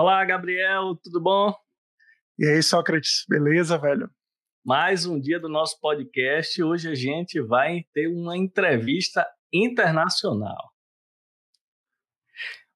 Olá, Gabriel, tudo bom? E aí, Sócrates, beleza, velho? Mais um dia do nosso podcast. Hoje a gente vai ter uma entrevista internacional.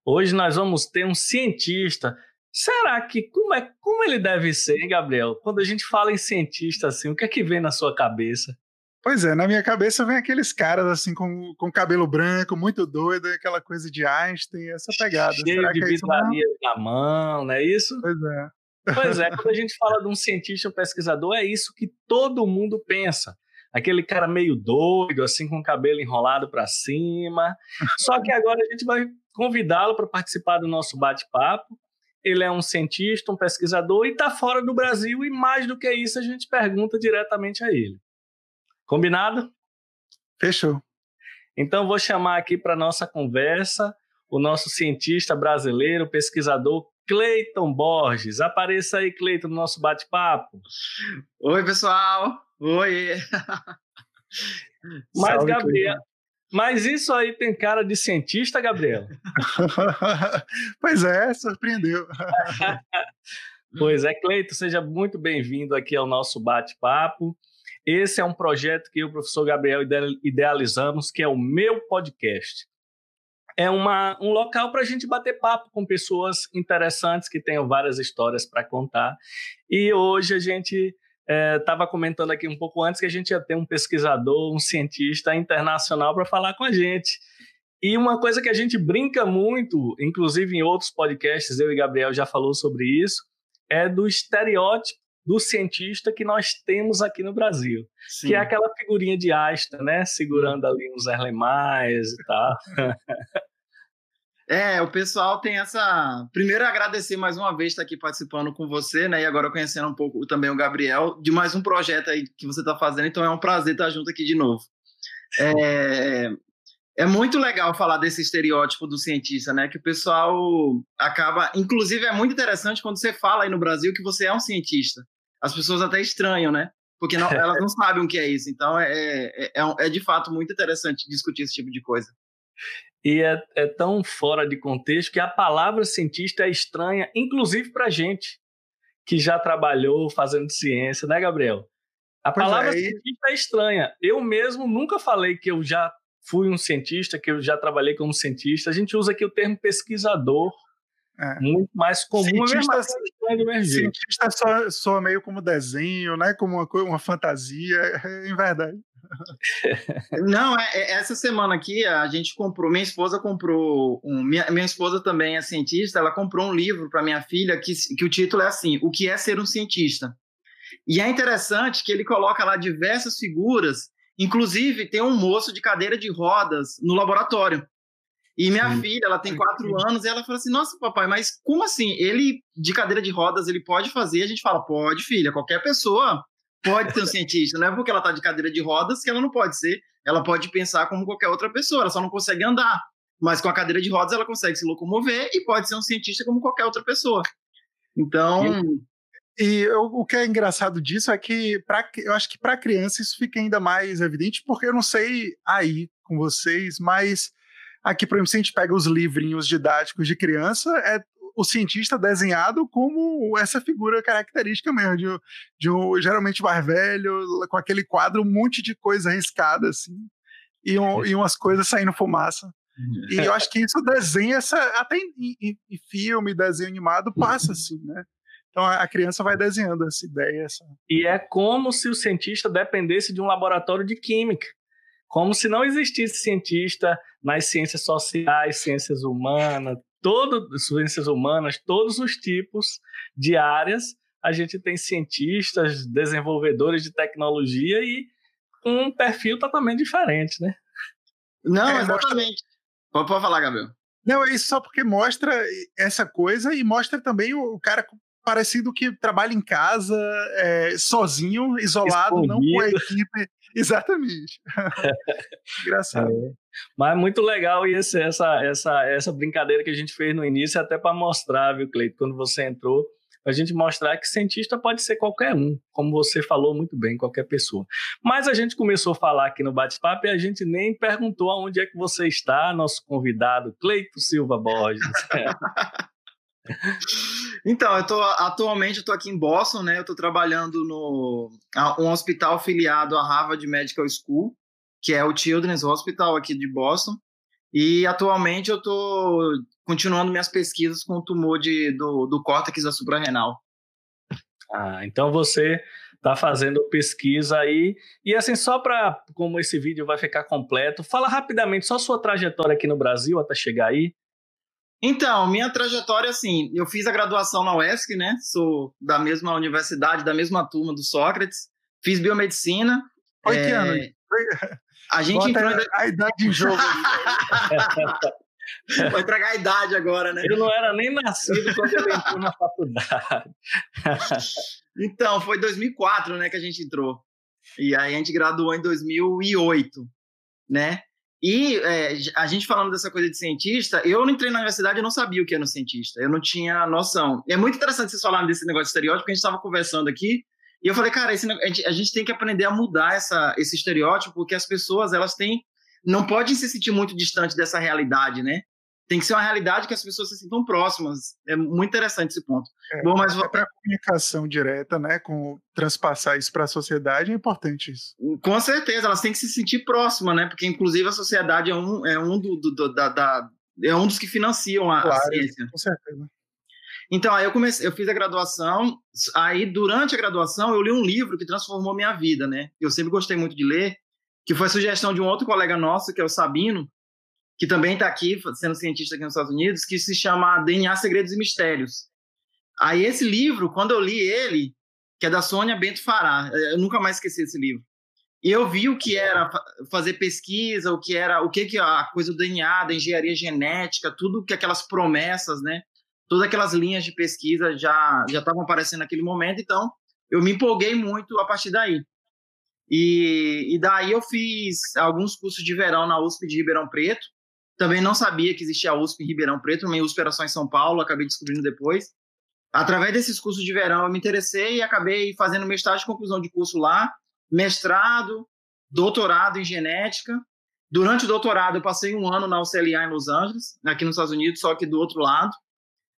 Hoje nós vamos ter um cientista. Será que como é como ele deve ser, hein, Gabriel? Quando a gente fala em cientista assim, o que é que vem na sua cabeça? Pois é, na minha cabeça vem aqueles caras assim com, com cabelo branco, muito doido, aquela coisa de Einstein, essa pegada. Cheio Será de que é na mão, não é isso? Pois é. Pois é, quando a gente fala de um cientista, um pesquisador, é isso que todo mundo pensa. Aquele cara meio doido, assim, com o cabelo enrolado para cima. Só que agora a gente vai convidá-lo para participar do nosso bate-papo. Ele é um cientista, um pesquisador e está fora do Brasil, e mais do que isso, a gente pergunta diretamente a ele. Combinado? Fechou. Então, vou chamar aqui para nossa conversa o nosso cientista brasileiro, pesquisador Cleiton Borges. Apareça aí, Cleiton, no nosso bate-papo. Oi, pessoal. Oi. Mas, Salve, Gabriel, Cleiton. mas isso aí tem cara de cientista, Gabriel? pois é, surpreendeu. pois é, Cleiton, seja muito bem-vindo aqui ao nosso bate-papo. Esse é um projeto que eu professor Gabriel idealizamos, que é o meu podcast. É uma, um local para a gente bater papo com pessoas interessantes que tenham várias histórias para contar. E hoje a gente estava é, comentando aqui um pouco antes que a gente ia ter um pesquisador, um cientista internacional para falar com a gente. E uma coisa que a gente brinca muito, inclusive em outros podcasts, eu e Gabriel já falou sobre isso, é do estereótipo do cientista que nós temos aqui no Brasil, Sim. que é aquela figurinha de Asta, né, segurando ali uns erlemais e tal. É, o pessoal tem essa. Primeiro, agradecer mais uma vez estar aqui participando com você, né? E agora conhecendo um pouco também o Gabriel, de mais um projeto aí que você está fazendo, então é um prazer estar junto aqui de novo. É, é muito legal falar desse estereótipo do cientista, né? Que o pessoal acaba. Inclusive, é muito interessante quando você fala aí no Brasil que você é um cientista. As pessoas até estranham, né? Porque não, elas não sabem o que é isso. Então, é, é, é, é, de fato muito interessante discutir esse tipo de coisa. E é, é tão fora de contexto que a palavra cientista é estranha, inclusive para gente que já trabalhou fazendo ciência, né, Gabriel? A palavra é, cientista é estranha. Eu mesmo nunca falei que eu já fui um cientista, que eu já trabalhei como cientista. A gente usa aqui o termo pesquisador, é. muito mais comum. Cientista, é cientista só, só meio como desenho, né? como uma, uma fantasia, é, em verdade. Não, é, é, essa semana aqui a gente comprou, minha esposa comprou, um, minha, minha esposa também é cientista, ela comprou um livro para minha filha que, que o título é assim, O que é ser um cientista? E é interessante que ele coloca lá diversas figuras Inclusive, tem um moço de cadeira de rodas no laboratório. E minha Sim. filha, ela tem quatro anos, e ela fala assim: Nossa, papai, mas como assim? Ele, de cadeira de rodas, ele pode fazer? A gente fala: Pode, filha, qualquer pessoa pode ser um cientista. Não é porque ela está de cadeira de rodas que ela não pode ser. Ela pode pensar como qualquer outra pessoa, ela só não consegue andar. Mas com a cadeira de rodas, ela consegue se locomover e pode ser um cientista como qualquer outra pessoa. Então, e eu, o que é engraçado disso é que pra, eu acho que para criança isso fica ainda mais evidente, porque eu não sei aí com vocês, mas aqui, por exemplo, se a gente pega os livrinhos didáticos de criança, é o cientista desenhado como essa figura característica mesmo, de, de um, geralmente mais velho, com aquele quadro, um monte de coisa arriscada, assim, e, um, e umas coisas saindo fumaça. E eu acho que isso desenha essa. Até em, em, em filme, desenho animado, passa assim, né? Então a criança vai desenhando essa ideia. Essa... E é como se o cientista dependesse de um laboratório de química. Como se não existisse cientista nas ciências sociais, ciências humanas, todo, ciências humanas, todos os tipos de áreas. A gente tem cientistas, desenvolvedores de tecnologia e um perfil totalmente diferente, né? Não, é, exatamente. Mostra... Pode falar, Gabriel. Não, é isso só porque mostra essa coisa e mostra também o cara parecido que trabalha em casa, é, sozinho, isolado, Escondido. não com a equipe. Exatamente. Engraçado. É. Mas muito legal esse, essa, essa, essa brincadeira que a gente fez no início, até para mostrar, viu, Cleito, quando você entrou, a gente mostrar que cientista pode ser qualquer um, como você falou muito bem, qualquer pessoa. Mas a gente começou a falar aqui no bate-papo e a gente nem perguntou aonde é que você está, nosso convidado, Cleito Silva Borges. Então, eu tô, atualmente eu tô aqui em Boston, né? Eu tô trabalhando no um hospital filiado à Harvard Medical School, que é o Children's Hospital aqui de Boston. E atualmente eu tô continuando minhas pesquisas com o tumor de, do, do córtex da suprarrenal. Ah, então você está fazendo pesquisa aí. E assim, só para como esse vídeo vai ficar completo, fala rapidamente só sua trajetória aqui no Brasil até chegar aí. Então, minha trajetória, assim, eu fiz a graduação na UESC, né? Sou da mesma universidade, da mesma turma do Sócrates. Fiz biomedicina. Foi é... que ano? A gente Bota entrou... A idade em jogo. Vou entregar a idade agora, né? Eu não era nem nascido quando ele entrou na faculdade. então, foi 2004, né, que a gente entrou. E aí a gente graduou em 2008, né? E é, a gente falando dessa coisa de cientista, eu não entrei na universidade e não sabia o que era um cientista. Eu não tinha noção. É muito interessante vocês falarem desse negócio de estereótipo, porque a gente estava conversando aqui, e eu falei, cara, esse, a, gente, a, gente, tem que aprender a mudar essa, esse estereótipo, porque as pessoas, elas têm não pode se sentir muito distante dessa realidade, né? Tem que ser uma realidade que as pessoas se sintam próximas. É muito interessante esse ponto. É, Bom, mas para comunicação direta, né, com transpassar isso para a sociedade é importante isso. Com certeza, elas têm que se sentir próximas, né? Porque inclusive a sociedade é um é um do, do da, da, é um dos que financiam a, claro, a ciência. Com certeza. Então, aí eu comecei, eu fiz a graduação, aí durante a graduação eu li um livro que transformou minha vida, né? Eu sempre gostei muito de ler, que foi a sugestão de um outro colega nosso, que é o Sabino, que também está aqui, sendo cientista aqui nos Estados Unidos, que se chama DNA Segredos e Mistérios. Aí esse livro, quando eu li ele, que é da Sônia Bento Fará, eu nunca mais esqueci esse livro. E eu vi o que era fazer pesquisa, o que era, o que que a coisa do DNA, da engenharia genética, tudo que aquelas promessas, né? Todas aquelas linhas de pesquisa já já estavam aparecendo naquele momento, então eu me empolguei muito a partir daí. E, e daí eu fiz alguns cursos de verão na USP de Ribeirão Preto. Também não sabia que existia a USP em Ribeirão Preto, também USP era só em São Paulo, acabei descobrindo depois. Através desses cursos de verão eu me interessei e acabei fazendo meu estágio de conclusão de curso lá, mestrado, doutorado em genética. Durante o doutorado eu passei um ano na UCLA em Los Angeles, aqui nos Estados Unidos, só que do outro lado.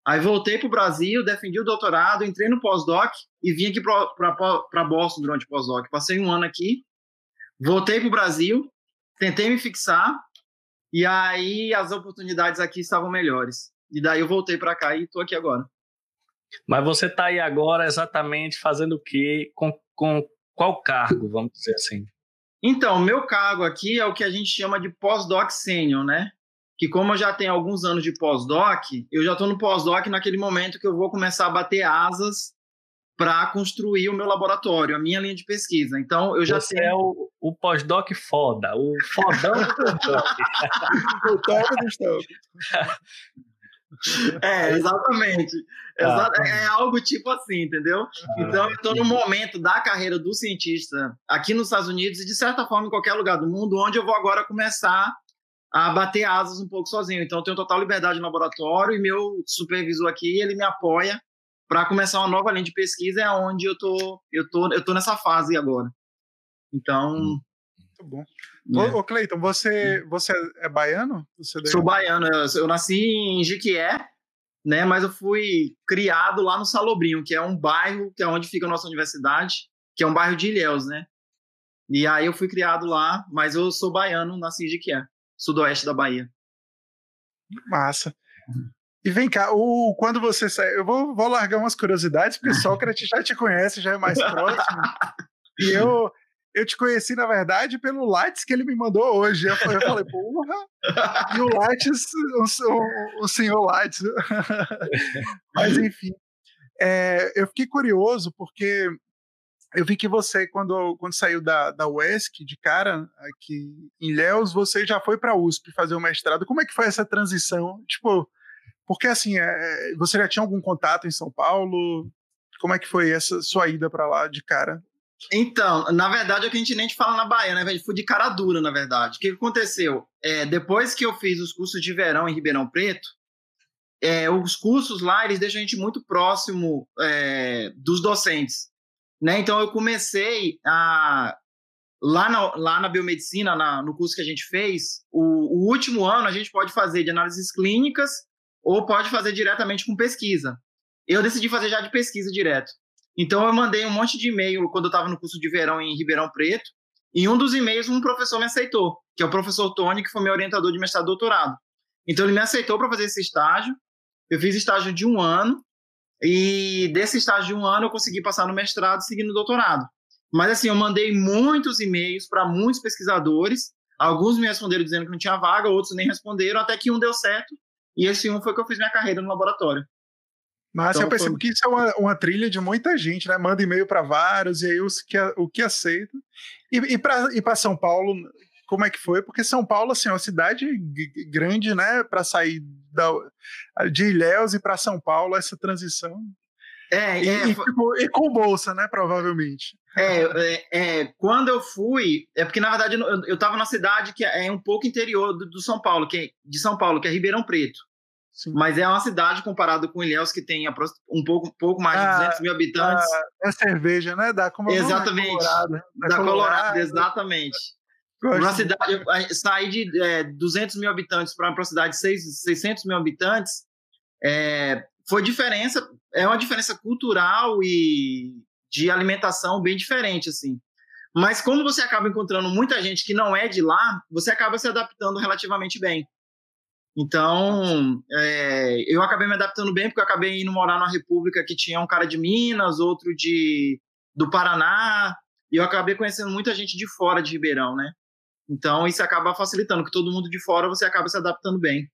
Aí voltei para o Brasil, defendi o doutorado, entrei no pós-doc e vim aqui para Boston durante o pós-doc. Passei um ano aqui, voltei para o Brasil, tentei me fixar e aí as oportunidades aqui estavam melhores. E daí eu voltei para cá e estou aqui agora. Mas você está aí agora exatamente fazendo o quê? Com, com qual cargo, vamos dizer assim? Então, meu cargo aqui é o que a gente chama de pós-doc sênior, né? que como eu já tenho alguns anos de pós-doc, eu já estou no pós-doc naquele momento que eu vou começar a bater asas para construir o meu laboratório, a minha linha de pesquisa. Então, eu já Você tenho... é o, o pós-doc foda, o fodão do pós-doc. o top dos top. É, exatamente. Exa ah, é algo tipo assim, entendeu? Ah, então, eu estou no momento da carreira do cientista aqui nos Estados Unidos e, de certa forma, em qualquer lugar do mundo, onde eu vou agora começar a bater asas um pouco sozinho. Então, eu tenho total liberdade no laboratório e meu supervisor aqui, ele me apoia para começar uma nova linha de pesquisa, é onde eu tô, eu tô, eu tô nessa fase agora. Então, hum, muito bom. É. Ô, Cleiton, você, você é baiano? Você Sou baiano. Eu, eu, nasci em Jiquié, né? Mas eu fui criado lá no Salobrinho, que é um bairro que é onde fica a nossa universidade, que é um bairro de Ilhéus, né? E aí eu fui criado lá, mas eu sou baiano, nasci em Jiquié sudoeste da Bahia. Massa. E vem cá, o, quando você sai, eu vou, vou largar umas curiosidades, porque Sócrates já te conhece, já é mais próximo. e eu, eu te conheci, na verdade, pelo Lattes que ele me mandou hoje. Eu falei, eu falei porra! E o Lattes, o, o, senhor Lattes. Mas, enfim. É, eu fiquei curioso, porque eu vi que você, quando, quando saiu da, da UESC, de cara, aqui em Léus, você já foi para a USP fazer o mestrado. Como é que foi essa transição? Tipo, porque assim, é, você já tinha algum contato em São Paulo? Como é que foi essa sua ida para lá de cara? Então, na verdade, é o que a gente nem te fala na Bahia, né? Fui de cara dura, na verdade. O que aconteceu? É, depois que eu fiz os cursos de verão em Ribeirão Preto, é, os cursos lá, eles deixam a gente muito próximo é, dos docentes. Né? Então eu comecei a lá na, lá na biomedicina, na, no curso que a gente fez, o, o, último ano a gente pode fazer de análises clínicas ou pode fazer diretamente com pesquisa. Eu decidi fazer já de pesquisa direto. Então eu mandei um monte de e-mail quando eu estava no curso de verão em Ribeirão Preto. E um dos e-mails um professor me aceitou, que é o professor Tony, que foi meu orientador de mestrado e doutorado. Então ele me aceitou para fazer esse estágio. Eu fiz estágio de um ano e desse estágio de um ano eu consegui passar no mestrado seguindo o doutorado. Mas assim, eu mandei muitos e-mails para muitos pesquisadores. Alguns me responderam dizendo que não tinha vaga, outros nem responderam, até que um deu certo. E esse um foi que eu fiz minha carreira no laboratório. Mas então, eu percebo foi... que isso é uma, uma, trilha de muita gente, né? Manda e-mail para vários, e aí os que, o que aceita. E, e para São Paulo, como é que foi? Porque São Paulo, assim, é uma cidade grande, né? Para sair da, de Ilhéus e para São Paulo, essa transição. É, e, é, e, tipo, e, com bolsa, né? Provavelmente. É, é, é, quando eu fui, é porque na verdade eu, estava na cidade que é um pouco interior do, do São Paulo, que é, de São Paulo, que é Ribeirão Preto. Sim. Mas é uma cidade comparado com Ilhéus que tem um pouco, um pouco mais de 200 ah, mil habitantes. Ah, é cerveja, né? Da como Exatamente. Colorado, da, da Colorado, Colorado, exatamente. Uma cidade, sair de é, 200 mil habitantes para uma cidade de 600 mil habitantes é, foi diferença, é uma diferença cultural e de alimentação bem diferente, assim. Mas como você acaba encontrando muita gente que não é de lá, você acaba se adaptando relativamente bem. Então, é, eu acabei me adaptando bem, porque eu acabei indo morar numa república que tinha um cara de Minas, outro de do Paraná, e eu acabei conhecendo muita gente de fora de Ribeirão, né? Então, isso acaba facilitando, que todo mundo de fora você acaba se adaptando bem.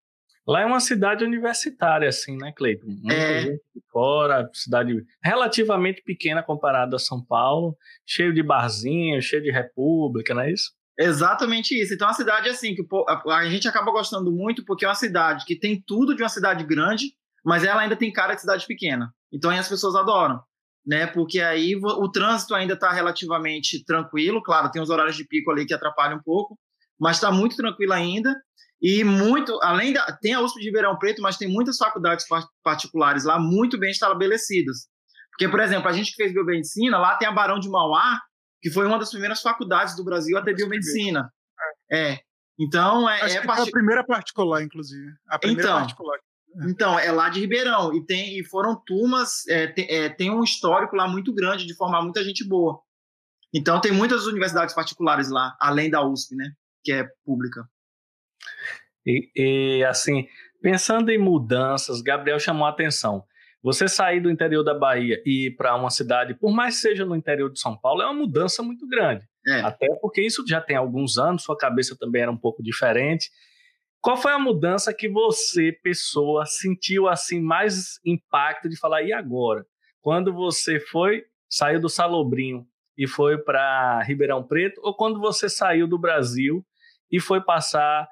Lá é uma cidade universitária, assim, né, Cleiton? Muita é. gente de fora, cidade relativamente pequena comparada a São Paulo, cheio de barzinhos, cheio de república, não é isso? Exatamente isso. Então, é uma cidade assim, que a gente acaba gostando muito porque é uma cidade que tem tudo de uma cidade grande, mas ela ainda tem cara de cidade pequena. Então, aí as pessoas adoram, né? Porque aí o trânsito ainda está relativamente tranquilo. Claro, tem os horários de pico ali que atrapalham um pouco, mas está muito tranquilo ainda. E muito, além da. Tem a USP de Ribeirão Preto, mas tem muitas faculdades particulares lá muito bem estabelecidas. Porque, por exemplo, a gente que fez biomedicina, lá tem a Barão de Mauá, que foi uma das primeiras faculdades do Brasil a ter biomedicina. É. Então, é. Acho é part... a primeira particular, inclusive. A primeira então, particular. É. Então, é lá de Ribeirão. E, tem, e foram turmas. É, tem, é, tem um histórico lá muito grande de formar muita gente boa. Então, tem muitas universidades particulares lá, além da USP, né? Que é pública. E, e, assim, pensando em mudanças, Gabriel chamou a atenção. Você sair do interior da Bahia e ir para uma cidade, por mais que seja no interior de São Paulo, é uma mudança muito grande. É. Até porque isso já tem alguns anos, sua cabeça também era um pouco diferente. Qual foi a mudança que você, pessoa, sentiu assim mais impacto de falar e agora? Quando você foi, saiu do Salobrinho e foi para Ribeirão Preto, ou quando você saiu do Brasil e foi passar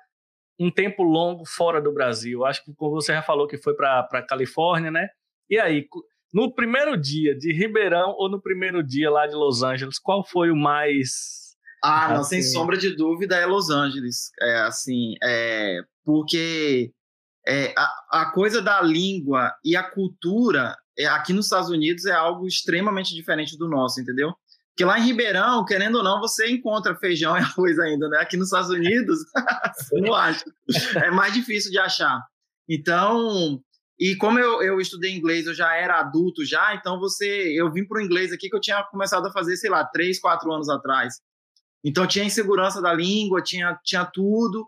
um tempo longo fora do Brasil. Acho que como você já falou que foi para a Califórnia, né? E aí, no primeiro dia de Ribeirão ou no primeiro dia lá de Los Angeles, qual foi o mais. Ah, não, assim... sem sombra de dúvida, é Los Angeles. É assim, é, porque é, a, a coisa da língua e a cultura é, aqui nos Estados Unidos é algo extremamente diferente do nosso, entendeu? Porque lá em Ribeirão, querendo ou não, você encontra feijão e arroz ainda, né? Aqui nos Estados Unidos, você não acha. É mais difícil de achar. Então, e como eu, eu estudei inglês, eu já era adulto já, então você, eu vim para o inglês aqui que eu tinha começado a fazer, sei lá, três, quatro anos atrás. Então tinha insegurança da língua, tinha, tinha tudo,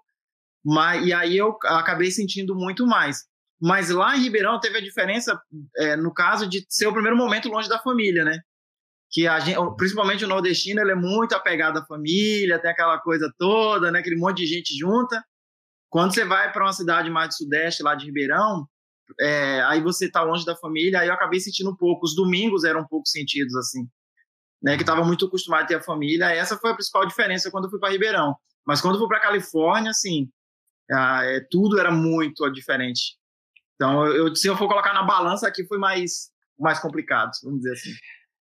mas, e aí eu acabei sentindo muito mais. Mas lá em Ribeirão teve a diferença, é, no caso de ser o primeiro momento longe da família, né? Que a gente, principalmente o nordestino, ele é muito apegado à família, tem aquela coisa toda, né, aquele monte de gente junta. Quando você vai para uma cidade mais do sudeste, lá de Ribeirão, é, aí você está longe da família, aí eu acabei sentindo um pouco. Os domingos eram um pouco sentidos assim, né, que estava muito acostumado a ter a família. Essa foi a principal diferença quando eu fui para Ribeirão. Mas quando eu fui para Califórnia, assim, é, tudo era muito diferente. Então, eu, se eu for colocar na balança aqui, foi mais mais complicado, vamos dizer assim.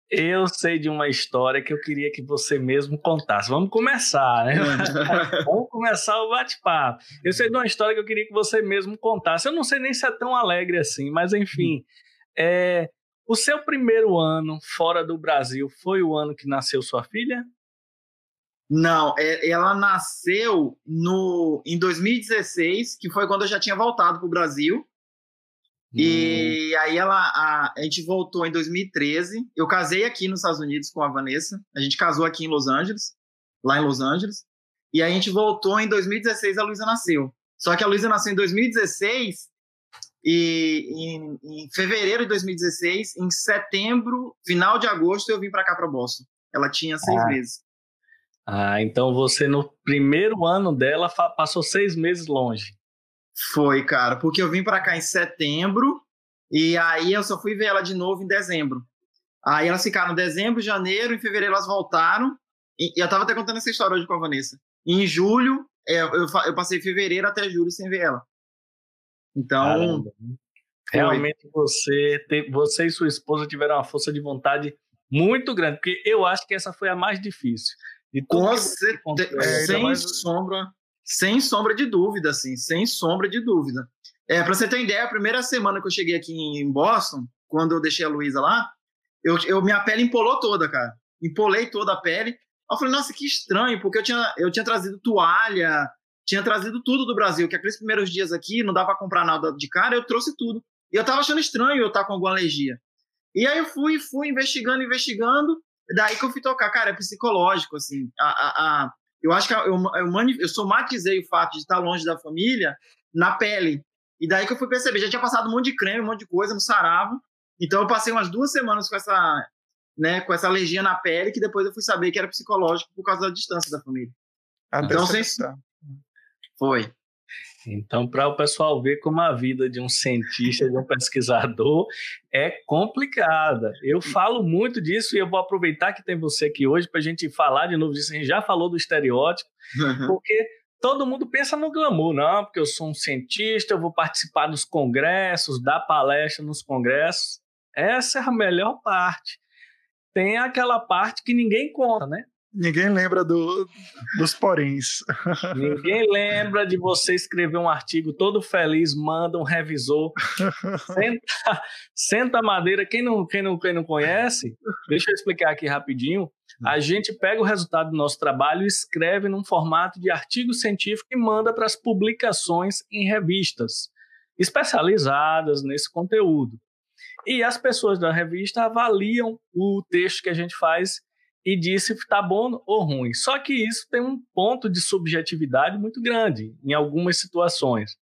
Eu sei de uma história que eu queria que você mesmo contasse. Vamos começar, né? Vamos começar o bate-papo. Eu sei de uma história que eu queria que você mesmo contasse. Eu não sei nem se é tão alegre assim, mas enfim. É, o seu primeiro ano fora do Brasil foi o ano que nasceu sua filha? Não, é, ela nasceu no, em 2016, que foi quando eu já tinha voltado para o Brasil. E hum. aí ela, a, a, gente voltou em 2013. Eu casei aqui nos Estados Unidos com a Vanessa. A gente casou aqui em Los Angeles, lá em Los Angeles. E a gente voltou em 2016, a Luísa nasceu. Só que a Luísa nasceu em 2016 e em, em, fevereiro de 2016, em setembro, final de agosto, eu vim para cá para Boston. Ela tinha seis ah. meses. Ah, então você no primeiro ano dela passou seis meses longe. Foi, cara, porque eu vim para cá em setembro e aí eu só fui ver ela de novo em dezembro. Aí elas ficaram em dezembro, janeiro, em fevereiro elas voltaram. E eu tava até contando essa história hoje com a Vanessa. em julho, é, eu, eu passei fevereiro até julho sem ver ela. Então. Realmente você, você e sua esposa tiveram uma força de vontade muito grande, porque eu acho que essa foi a mais difícil. Com certeza, sem mais... sombra, sem sombra de dúvida, assim, sem sombra de dúvida. É, para você ter ideia, a primeira semana que eu cheguei aqui em Boston, quando eu deixei a Luísa lá, eu, eu, minha pele empolou toda, cara. Empolei toda a pele. Eu falei, nossa, que estranho, porque eu tinha, eu tinha trazido toalha, tinha trazido tudo do Brasil, que aqueles primeiros dias aqui não dá para comprar nada de cara, eu trouxe tudo. E eu tava achando estranho eu estar tá com alguma alergia. E aí eu fui, fui investigando, investigando, daí que eu fui tocar, cara, é psicológico, assim. A, a, a eu acho que eu, eu, eu somatizei o fato de estar longe da família na pele. E daí que eu fui perceber, já tinha passado um monte de creme, um monte de coisa, no saravo. Então eu passei umas duas semanas com essa, né, com essa alergia na pele, que depois eu fui saber que era psicológico por causa da distância da família. Até então, sem... Foi. Então, para o pessoal ver como a vida de um cientista, de um pesquisador é complicada. Eu falo muito disso e eu vou aproveitar que tem você aqui hoje para a gente falar de novo disso. A gente já falou do estereótipo, uhum. porque todo mundo pensa no glamour, não, porque eu sou um cientista, eu vou participar dos congressos, dar palestra nos congressos. Essa é a melhor parte. Tem aquela parte que ninguém conta, né? Ninguém lembra do, dos poréns. Ninguém lembra de você escrever um artigo todo feliz, manda um revisor, senta, senta a madeira. Quem não, quem, não, quem não conhece, deixa eu explicar aqui rapidinho. A gente pega o resultado do nosso trabalho e escreve num formato de artigo científico e manda para as publicações em revistas especializadas nesse conteúdo. E as pessoas da revista avaliam o texto que a gente faz e disse se está bom ou ruim. Só que isso tem um ponto de subjetividade muito grande em algumas situações.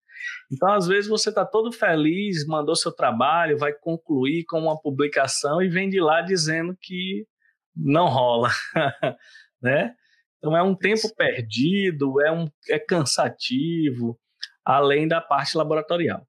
Então, às vezes, você está todo feliz, mandou seu trabalho, vai concluir com uma publicação e vem de lá dizendo que não rola, né? Então, é um tempo perdido, é, um, é cansativo, além da parte laboratorial.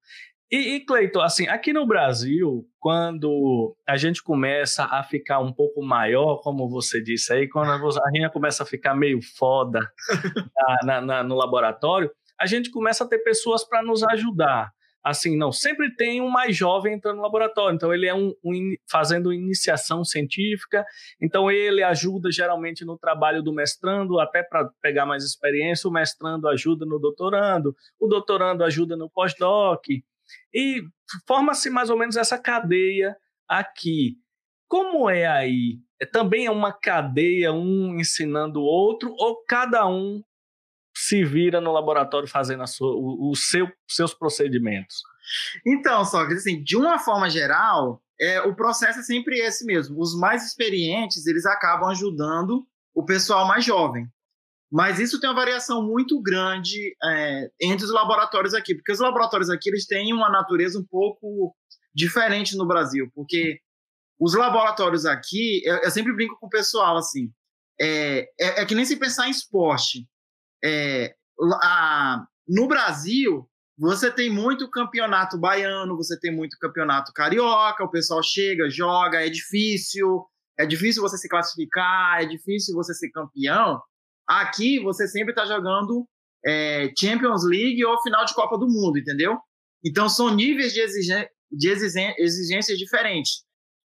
E, e Cleiton, assim, aqui no Brasil, quando a gente começa a ficar um pouco maior, como você disse aí, quando a gente começa a ficar meio foda na, na, no laboratório, a gente começa a ter pessoas para nos ajudar. Assim, não, sempre tem um mais jovem entrando no laboratório, então ele é um, um fazendo iniciação científica, então ele ajuda geralmente no trabalho do mestrando, até para pegar mais experiência, o mestrando ajuda no doutorando, o doutorando ajuda no pós-doc, e forma-se mais ou menos essa cadeia aqui. Como é aí? É, também é uma cadeia, um ensinando o outro, ou cada um se vira no laboratório fazendo sua, o, o seu, seus procedimentos? Então, só que assim, de uma forma geral, é, o processo é sempre esse mesmo. Os mais experientes, eles acabam ajudando o pessoal mais jovem. Mas isso tem uma variação muito grande é, entre os laboratórios aqui, porque os laboratórios aqui eles têm uma natureza um pouco diferente no Brasil, porque os laboratórios aqui, eu, eu sempre brinco com o pessoal assim, é, é, é que nem se pensar em esporte. É, a, no Brasil, você tem muito campeonato baiano, você tem muito campeonato carioca, o pessoal chega, joga, é difícil, é difícil você se classificar, é difícil você ser campeão. Aqui você sempre está jogando é, Champions League ou final de Copa do Mundo, entendeu? Então são níveis de, exigen de exigências diferentes.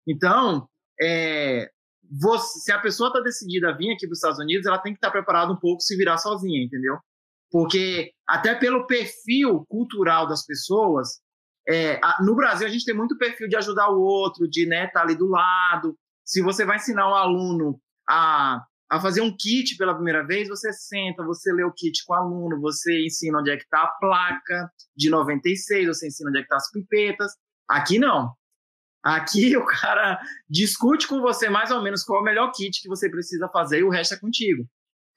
Então, é, você, se a pessoa está decidida a vir aqui para os Estados Unidos, ela tem que estar tá preparada um pouco se virar sozinha, entendeu? Porque até pelo perfil cultural das pessoas, é, a, no Brasil a gente tem muito perfil de ajudar o outro, de estar né, tá ali do lado. Se você vai ensinar um aluno a a fazer um kit pela primeira vez, você senta, você lê o kit com o aluno, você ensina onde é que está a placa de 96, você ensina onde é que estão tá as pipetas. Aqui não. Aqui o cara discute com você mais ou menos qual é o melhor kit que você precisa fazer e o resto é contigo.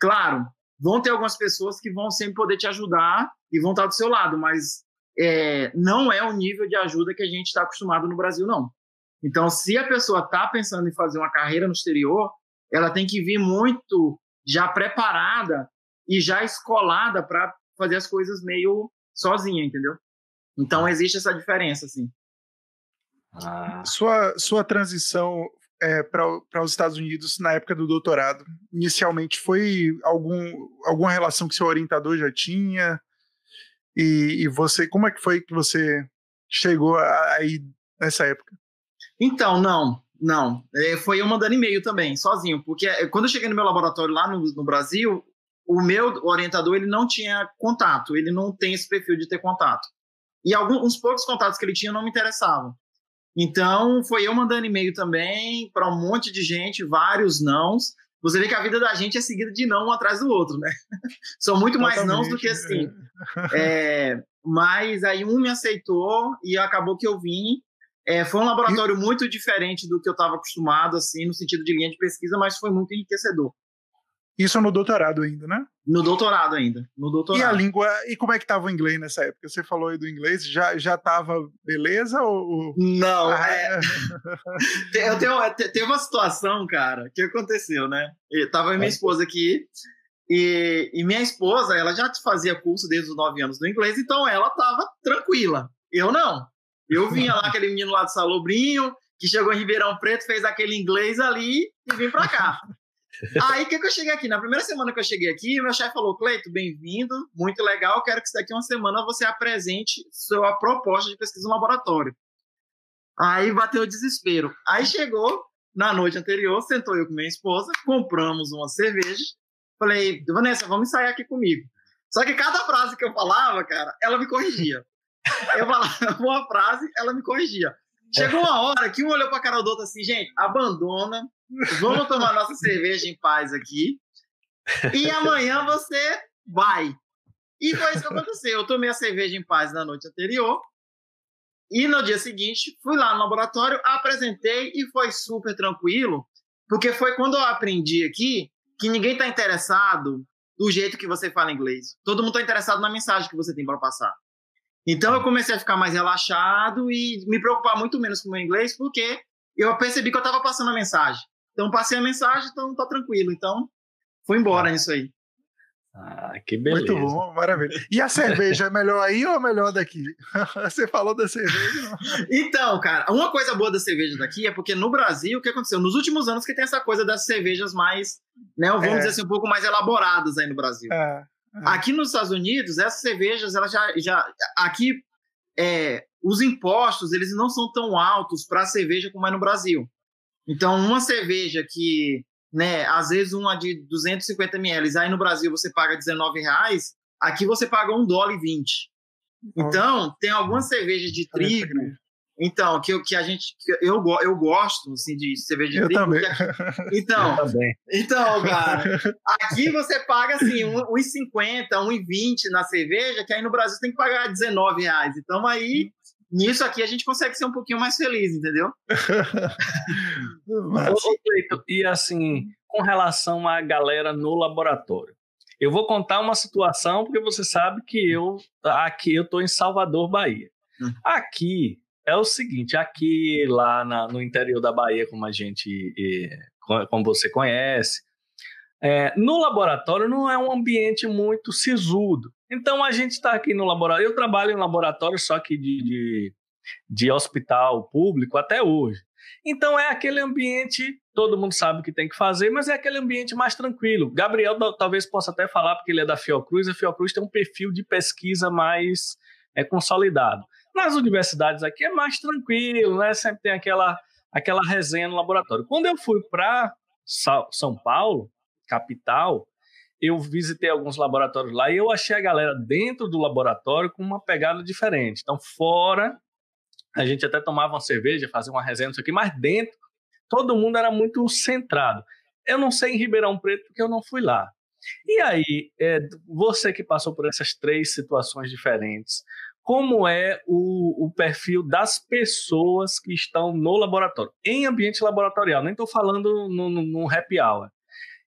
Claro, vão ter algumas pessoas que vão sempre poder te ajudar e vão estar do seu lado, mas é, não é o nível de ajuda que a gente está acostumado no Brasil, não. Então, se a pessoa está pensando em fazer uma carreira no exterior, ela tem que vir muito já preparada e já escolada para fazer as coisas meio sozinha, entendeu? Então, existe essa diferença, assim. Ah. Sua, sua transição é, para os Estados Unidos na época do doutorado, inicialmente foi algum, alguma relação que seu orientador já tinha? E, e você, como é que foi que você chegou aí nessa época? Então, não, não. É, foi eu mandando e-mail também, sozinho, porque é, quando eu cheguei no meu laboratório lá no, no Brasil, o meu orientador ele não tinha contato, ele não tem esse perfil de ter contato. E alguns poucos contatos que ele tinha não me interessavam. Então, foi eu mandando e-mail também para um monte de gente, vários nãos. Você vê que a vida da gente é seguida de não um atrás do outro, né? São muito mais nãos do que assim. É, mas aí um me aceitou e acabou que eu vim. É, foi um laboratório e... muito diferente do que eu estava acostumado, assim, no sentido de linha de pesquisa, mas foi muito enriquecedor. Isso no doutorado ainda, né? No doutorado ainda. No doutorado. E a língua, e como é que estava o inglês nessa época? Você falou aí do inglês, já já estava beleza ou Não, ah, é... é. eu tenho teve uma situação, cara, que aconteceu, né? Eu tava minha esposa aqui e, e minha esposa, ela já fazia curso desde os nove anos no inglês, então ela tava tranquila. Eu não. Eu vinha lá aquele menino lá do Salobrinho, que chegou em Ribeirão Preto, fez aquele inglês ali e vim para cá. Aí que, que eu cheguei aqui? Na primeira semana que eu cheguei aqui, meu chefe falou: Cleito, bem-vindo, muito legal. Quero que daqui uma semana você apresente sua proposta de pesquisa no laboratório. Aí bateu o desespero. Aí chegou na noite anterior, sentou eu com minha esposa, compramos uma cerveja. Falei, Vanessa, vamos ensaiar aqui comigo. Só que cada frase que eu falava, cara, ela me corrigia. Eu falava uma frase, ela me corrigia. Chegou uma hora que um olhou pra cara do outro assim, gente, abandona, Vamos tomar nossa cerveja em paz aqui. E amanhã você vai. E foi isso que aconteceu. Eu tomei a cerveja em paz na noite anterior. E no dia seguinte, fui lá no laboratório, apresentei e foi super tranquilo, porque foi quando eu aprendi aqui que ninguém está interessado do jeito que você fala inglês. Todo mundo está interessado na mensagem que você tem para passar. Então eu comecei a ficar mais relaxado e me preocupar muito menos com o meu inglês, porque eu percebi que eu estava passando a mensagem. Então passei a mensagem, então tá tranquilo. Então foi embora nisso aí. Ah, que beleza. Muito bom, maravilha. E a cerveja é melhor aí ou é melhor daqui? Você falou da cerveja. Então, cara, uma coisa boa da cerveja daqui é porque no Brasil, o que aconteceu? Nos últimos anos que tem essa coisa das cervejas mais, né, vamos é. dizer assim, um pouco mais elaboradas aí no Brasil. É. É. Aqui nos Estados Unidos, essas cervejas, elas já, já aqui é, os impostos, eles não são tão altos para a cerveja como é no Brasil. Então, uma cerveja que, né, às vezes uma de 250 ml, aí no Brasil você paga 19 reais, aqui você paga um dólar e 20. Então, tem algumas cervejas de trigo, então, que, que a gente. Que eu, eu gosto assim, de cerveja de eu trigo. Também. então, eu também. então, cara, aqui você paga assim, R$1,50, R$1,20 na cerveja, que aí no Brasil você tem que pagar 19 reais. Então aí nisso aqui a gente consegue ser um pouquinho mais feliz, entendeu? e assim, com relação à galera no laboratório. Eu vou contar uma situação porque você sabe que eu aqui eu estou em Salvador, Bahia. Hum. Aqui é o seguinte, aqui lá na, no interior da Bahia, como a gente, como você conhece, é, no laboratório não é um ambiente muito sisudo. Então a gente está aqui no laboratório. Eu trabalho em laboratório só que de, de, de, hospital público até hoje. Então é aquele ambiente, todo mundo sabe o que tem que fazer, mas é aquele ambiente mais tranquilo. Gabriel talvez possa até falar, porque ele é da Fiocruz, a Fiocruz tem um perfil de pesquisa mais é, consolidado. Nas universidades aqui é mais tranquilo, né? Sempre tem aquela, aquela resenha no laboratório. Quando eu fui para São Paulo, capital, eu visitei alguns laboratórios lá e eu achei a galera dentro do laboratório com uma pegada diferente. Então, fora, a gente até tomava uma cerveja, fazia uma resenha, isso aqui, mas dentro, todo mundo era muito centrado. Eu não sei em Ribeirão Preto porque eu não fui lá. E aí, é, você que passou por essas três situações diferentes, como é o, o, perfil das pessoas que estão no laboratório, em ambiente laboratorial. Nem estou falando no happy hour.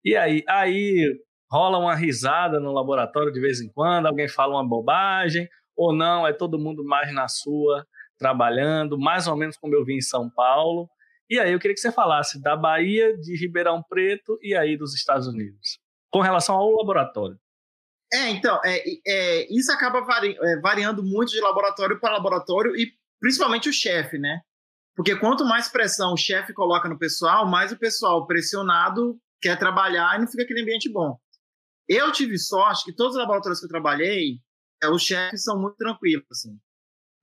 E aí, aí rola uma risada no laboratório de vez em quando, alguém fala uma bobagem, ou não, é todo mundo mais na sua, trabalhando, mais ou menos como eu vi em São Paulo. E aí eu queria que você falasse da Bahia, de Ribeirão Preto e aí dos Estados Unidos, com relação ao laboratório. É, então, é, é isso acaba vari, é, variando muito de laboratório para laboratório e principalmente o chefe, né? Porque quanto mais pressão o chefe coloca no pessoal, mais o pessoal pressionado quer trabalhar e não fica aquele ambiente bom. Eu tive sorte que todos os laboratórios que eu trabalhei, é, os chefes são muito tranquilos, assim.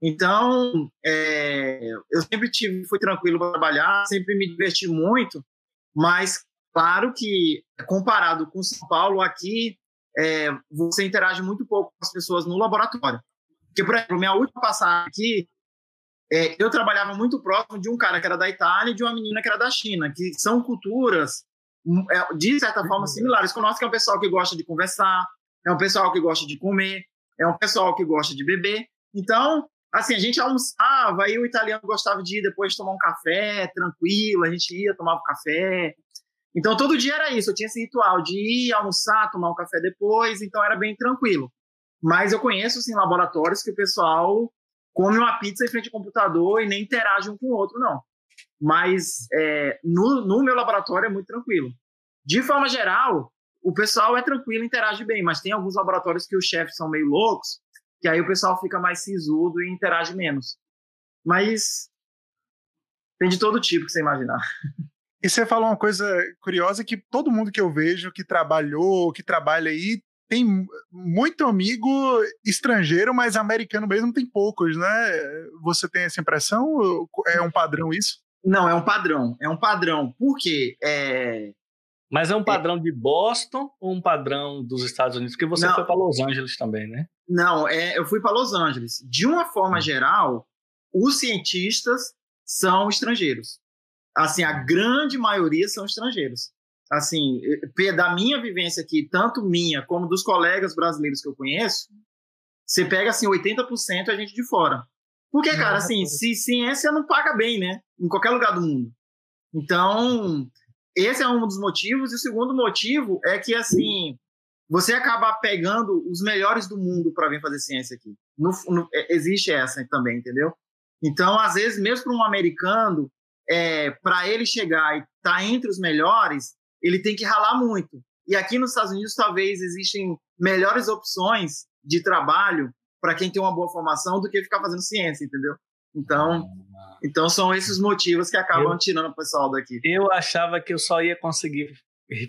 Então, é, eu sempre tive, fui tranquilo para trabalhar, sempre me diverti muito, mas claro que comparado com São Paulo, aqui é, você interage muito pouco com as pessoas no laboratório. Porque, por exemplo, minha última passagem aqui, é, eu trabalhava muito próximo de um cara que era da Itália e de uma menina que era da China, que são culturas é, de certa forma, similares com nós, que é um pessoal que gosta de conversar, é um pessoal que gosta de comer, é um pessoal que gosta de beber. Então, assim, a gente almoçava, aí o italiano gostava de ir depois tomar um café, tranquilo, a gente ia, tomava um café. Então, todo dia era isso, eu tinha esse ritual de ir almoçar, tomar um café depois, então era bem tranquilo. Mas eu conheço, assim, laboratórios que o pessoal come uma pizza em frente ao computador e nem interage um com o outro, não mas é, no, no meu laboratório é muito tranquilo. De forma geral, o pessoal é tranquilo, interage bem, mas tem alguns laboratórios que os chefes são meio loucos, que aí o pessoal fica mais sisudo e interage menos. Mas tem de todo tipo que você imaginar. E você falou uma coisa curiosa que todo mundo que eu vejo que trabalhou, que trabalha aí, tem muito amigo estrangeiro, mas americano mesmo tem poucos, né? Você tem essa impressão? É um padrão isso? Não, é um padrão. É um padrão. Por quê? É... Mas é um é padrão é... de Boston ou um padrão dos Estados Unidos? Porque você não, foi para Los Angeles também, né? Não, é, eu fui para Los Angeles. De uma forma hum. geral, os cientistas são estrangeiros. Assim, a grande maioria são estrangeiros. Assim, da minha vivência aqui, tanto minha como dos colegas brasileiros que eu conheço, você pega assim 80% é gente de fora. Porque, cara, assim, se ciência não paga bem, né? Em qualquer lugar do mundo. Então, esse é um dos motivos. E o segundo motivo é que, assim, você acaba pegando os melhores do mundo para vir fazer ciência aqui. No, no, é, existe essa também, entendeu? Então, às vezes, mesmo para um americano, é, para ele chegar e estar tá entre os melhores, ele tem que ralar muito. E aqui nos Estados Unidos, talvez existem melhores opções de trabalho para quem tem uma boa formação do que ficar fazendo ciência, entendeu? Então, então são esses motivos que acabam eu, tirando o pessoal daqui. Eu achava que eu só ia conseguir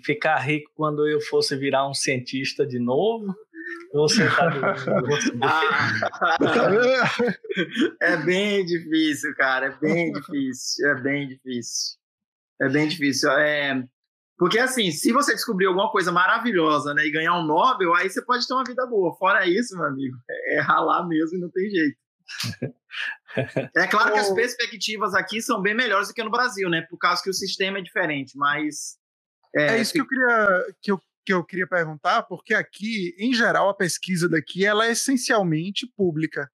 ficar rico quando eu fosse virar um cientista de novo. Ah, é bem difícil, cara. É bem difícil. É bem difícil. É bem difícil. É, porque, assim, se você descobrir alguma coisa maravilhosa né, e ganhar um Nobel, aí você pode ter uma vida boa. Fora isso, meu amigo, é, é ralar mesmo e não tem jeito. É claro que as perspectivas aqui são bem melhores do que no Brasil, né? Por causa que o sistema é diferente, mas. É, é isso que eu, queria, que, eu, que eu queria perguntar, porque aqui, em geral, a pesquisa daqui ela é essencialmente pública.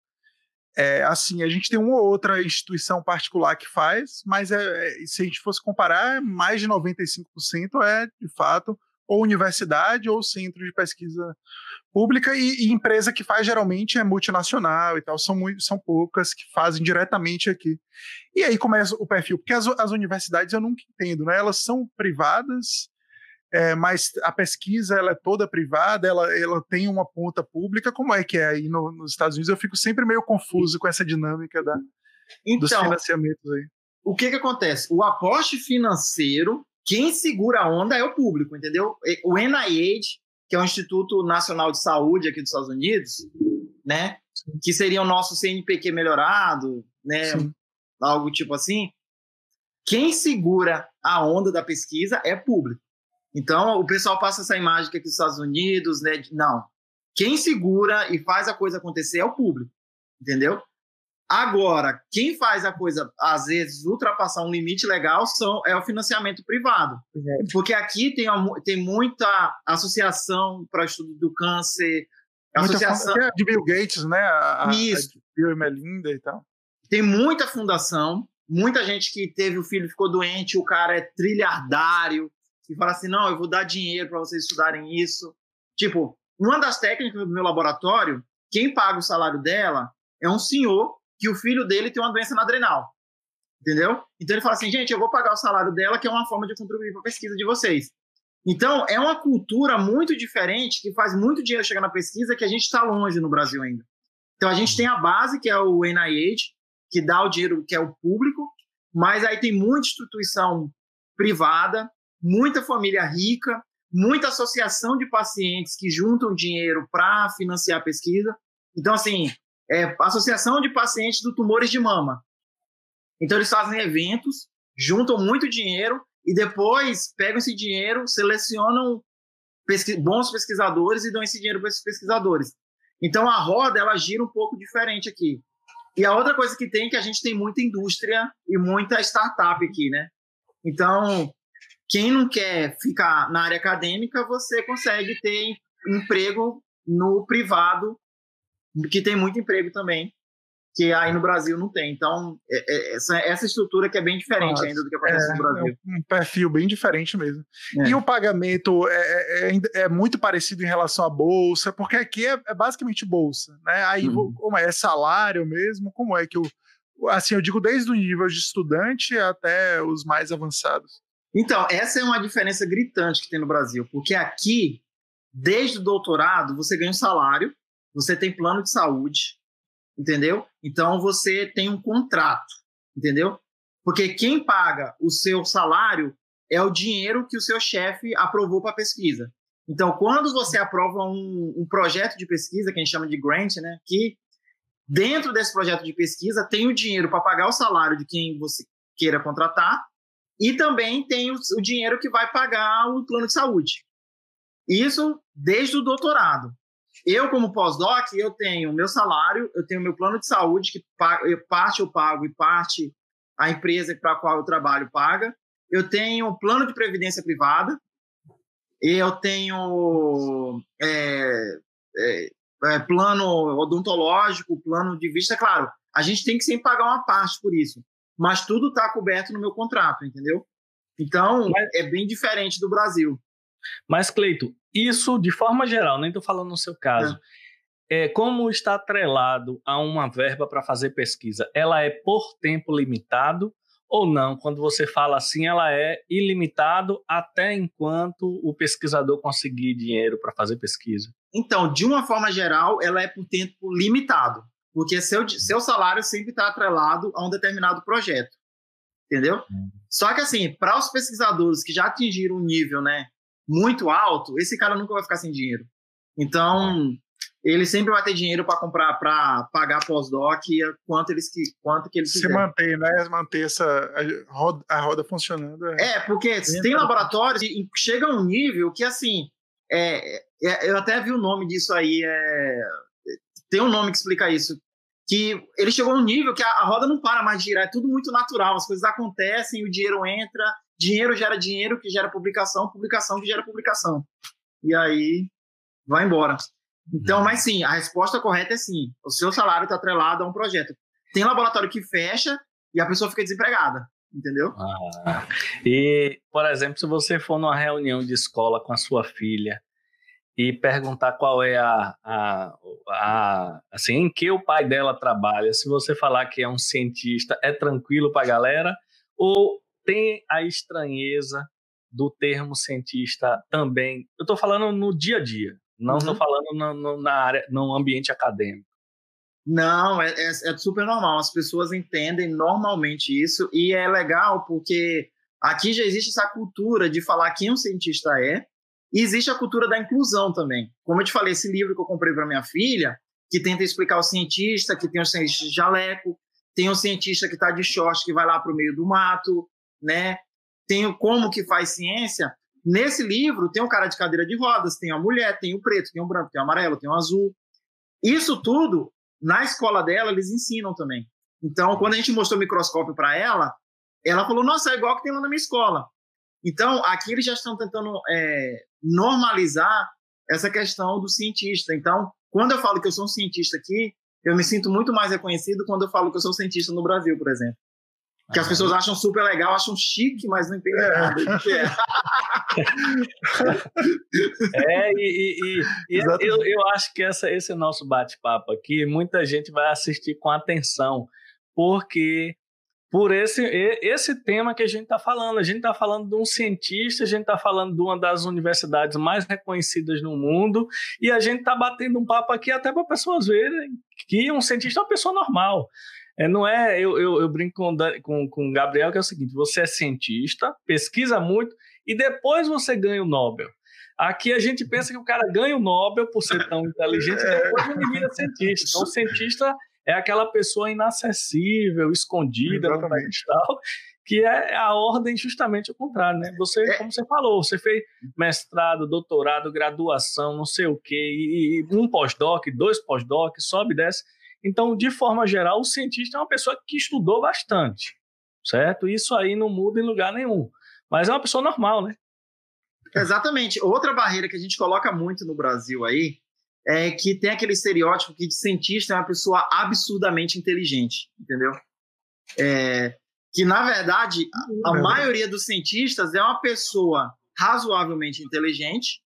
É, assim, a gente tem uma ou outra instituição particular que faz, mas é, é, se a gente fosse comparar, mais de 95% é, de fato, ou universidade ou centro de pesquisa pública e, e, empresa que faz geralmente é multinacional e tal, são, muito, são poucas que fazem diretamente aqui. E aí começa o perfil, porque as, as universidades eu nunca entendo, né? Elas são privadas, é, mas a pesquisa ela é toda privada, ela, ela tem uma ponta pública, como é que é aí no, nos Estados Unidos? Eu fico sempre meio confuso com essa dinâmica da, então, dos financiamentos aí. O que que acontece? O aporte financeiro, quem segura a onda é o público, entendeu? O NIH, que é o Instituto Nacional de Saúde aqui dos Estados Unidos, né? Que seria o nosso CNPq melhorado, né? Sim. Algo tipo assim. Quem segura a onda da pesquisa é público. Então, o pessoal passa essa imagem que aqui nos Estados Unidos, né? Não. Quem segura e faz a coisa acontecer é o público, entendeu? Agora, quem faz a coisa, às vezes, ultrapassar um limite legal são, é o financiamento privado. Porque aqui tem, tem muita associação para estudo do câncer, A associação é de Bill Gates, né? A, Isso. A Bill e Melinda e tal. Tem muita fundação, muita gente que teve o filho ficou doente, o cara é trilhardário e fala assim: "Não, eu vou dar dinheiro para vocês estudarem isso". Tipo, uma das técnicas do meu laboratório, quem paga o salário dela é um senhor que o filho dele tem uma doença na adrenal. Entendeu? Então ele fala assim: "Gente, eu vou pagar o salário dela, que é uma forma de contribuir para a pesquisa de vocês". Então, é uma cultura muito diferente que faz muito dinheiro chegar na pesquisa que a gente está longe no Brasil ainda. Então, a gente tem a base, que é o NIH, que dá o dinheiro, que é o público, mas aí tem muita instituição privada, muita família rica, muita associação de pacientes que juntam dinheiro para financiar a pesquisa. Então, assim, é associação de pacientes do tumores de mama. Então, eles fazem eventos, juntam muito dinheiro e depois pegam esse dinheiro, selecionam pesqui bons pesquisadores e dão esse dinheiro para esses pesquisadores. Então a roda ela gira um pouco diferente aqui. E a outra coisa que tem é que a gente tem muita indústria e muita startup aqui, né? Então, quem não quer ficar na área acadêmica, você consegue ter emprego no privado, que tem muito emprego também que aí no Brasil não tem. Então, é, é, essa, essa estrutura que é bem diferente Nossa, ainda do que acontece é, no Brasil. É um perfil bem diferente mesmo. É. E o pagamento é, é, é, muito parecido em relação à bolsa, porque aqui é, basicamente bolsa, né? Aí, uhum. como é salário mesmo? Como é que o. Assim, eu digo desde o nível de estudante até os mais avançados. Então, essa é uma diferença gritante que tem no Brasil, porque aqui, desde o doutorado, você ganha um salário, você tem plano de saúde, entendeu? Então você tem um contrato, entendeu? Porque quem paga o seu salário é o dinheiro que o seu chefe aprovou para a pesquisa. Então, quando você aprova um, um, projeto de pesquisa, que a gente chama de grant, né, que dentro desse projeto de pesquisa tem o dinheiro para pagar o salário de quem você queira contratar e também tem o, dinheiro que vai pagar o plano de saúde. Isso desde o doutorado. Eu, como pós-doc, eu tenho meu salário, eu tenho meu plano de saúde, que parte eu pago e parte a empresa para a qual eu trabalho paga. Eu tenho plano de previdência privada. Eu tenho é, é, é, plano odontológico, plano de vista. Claro, a gente tem que sempre pagar uma parte por isso, mas tudo está coberto no meu contrato, entendeu? Então, mas, é bem diferente do Brasil. Mas, Cleito, isso, de forma geral, nem estou falando no seu caso, é. é. como está atrelado a uma verba para fazer pesquisa? Ela é por tempo limitado ou não? Quando você fala assim, ela é ilimitado até enquanto o pesquisador conseguir dinheiro para fazer pesquisa? Então, de uma forma geral, ela é por tempo limitado, porque seu, seu salário sempre está atrelado a um determinado projeto, entendeu? Só que assim, para os pesquisadores que já atingiram um nível, né, muito alto, esse cara nunca vai ficar sem dinheiro. Então, ele sempre vai ter dinheiro para comprar, para pagar pós-doc quanto eles que quanto que eles Se manter, né? Manter essa a roda, a roda funcionando. É, é porque tem laboratórios e chega a um nível que assim, é, é, eu até vi o nome disso aí, é, tem um nome que explica isso, que ele chegou a um nível que a, a roda não para mais de girar, é tudo muito natural, as coisas acontecem, o dinheiro entra dinheiro gera dinheiro, que gera publicação, publicação que gera publicação. E aí vai embora. Então, uhum. mas sim, a resposta correta é sim. O seu salário está atrelado a um projeto. Tem laboratório que fecha e a pessoa fica desempregada, entendeu? Ah, e, por exemplo, se você for numa reunião de escola com a sua filha e perguntar qual é a, a, a assim, em que o pai dela trabalha, se você falar que é um cientista, é tranquilo para a galera? Ou tem a estranheza do termo cientista também. Eu estou falando no dia a dia, não estou uhum. falando no, no, na área, no ambiente acadêmico. Não, é, é, é, super normal. As pessoas entendem normalmente isso e é legal porque aqui já existe essa cultura de falar quem um cientista é e existe a cultura da inclusão também. Como eu te falei, esse livro que eu comprei para minha filha, que tenta explicar o cientista, que tem o cientista de jaleco, tem o cientista que está de short, que vai lá para o meio do mato, né? Tem o como que faz ciência. Nesse livro tem um cara de cadeira de rodas, tem a mulher, tem o preto, tem o branco, tem o amarelo, tem o azul. Isso tudo na escola dela eles ensinam também. Então, quando a gente mostrou o microscópio para ela, ela falou: Nossa, é igual que tem lá na minha escola. Então, aqui eles já estão tentando é, normalizar essa questão do cientista. Então, Quando eu falo que eu sou um cientista aqui, eu me sinto muito mais reconhecido quando eu falo que eu sou um cientista no Brasil, por exemplo. Que as pessoas acham super legal, acham chique, mas não entendem é. nada é. é, e, e, e eu, eu acho que essa, esse nosso bate-papo aqui, muita gente vai assistir com atenção, porque por esse, esse tema que a gente está falando. A gente está falando de um cientista, a gente está falando de uma das universidades mais reconhecidas no mundo, e a gente está batendo um papo aqui até para pessoas verem que um cientista é uma pessoa normal. É, não é, eu, eu, eu brinco com, com, com o Gabriel, que é o seguinte: você é cientista, pesquisa muito, e depois você ganha o Nobel. Aqui a gente pensa que o cara ganha o Nobel por ser tão inteligente, e depois ele vira cientista. Então, o cientista é aquela pessoa inacessível, escondida Exatamente. no pedestal, que é a ordem justamente o contrário, né? Você, é. como você falou, você fez mestrado, doutorado, graduação, não sei o quê, e, e um pós-doc, dois pós-doc, sobe e desce. Então, de forma geral, o cientista é uma pessoa que estudou bastante, certo? Isso aí não muda em lugar nenhum. Mas é uma pessoa normal, né? Exatamente. Outra barreira que a gente coloca muito no Brasil aí é que tem aquele estereótipo que de cientista é uma pessoa absurdamente inteligente, entendeu? É, que, na verdade, a, a uhum. maioria dos cientistas é uma pessoa razoavelmente inteligente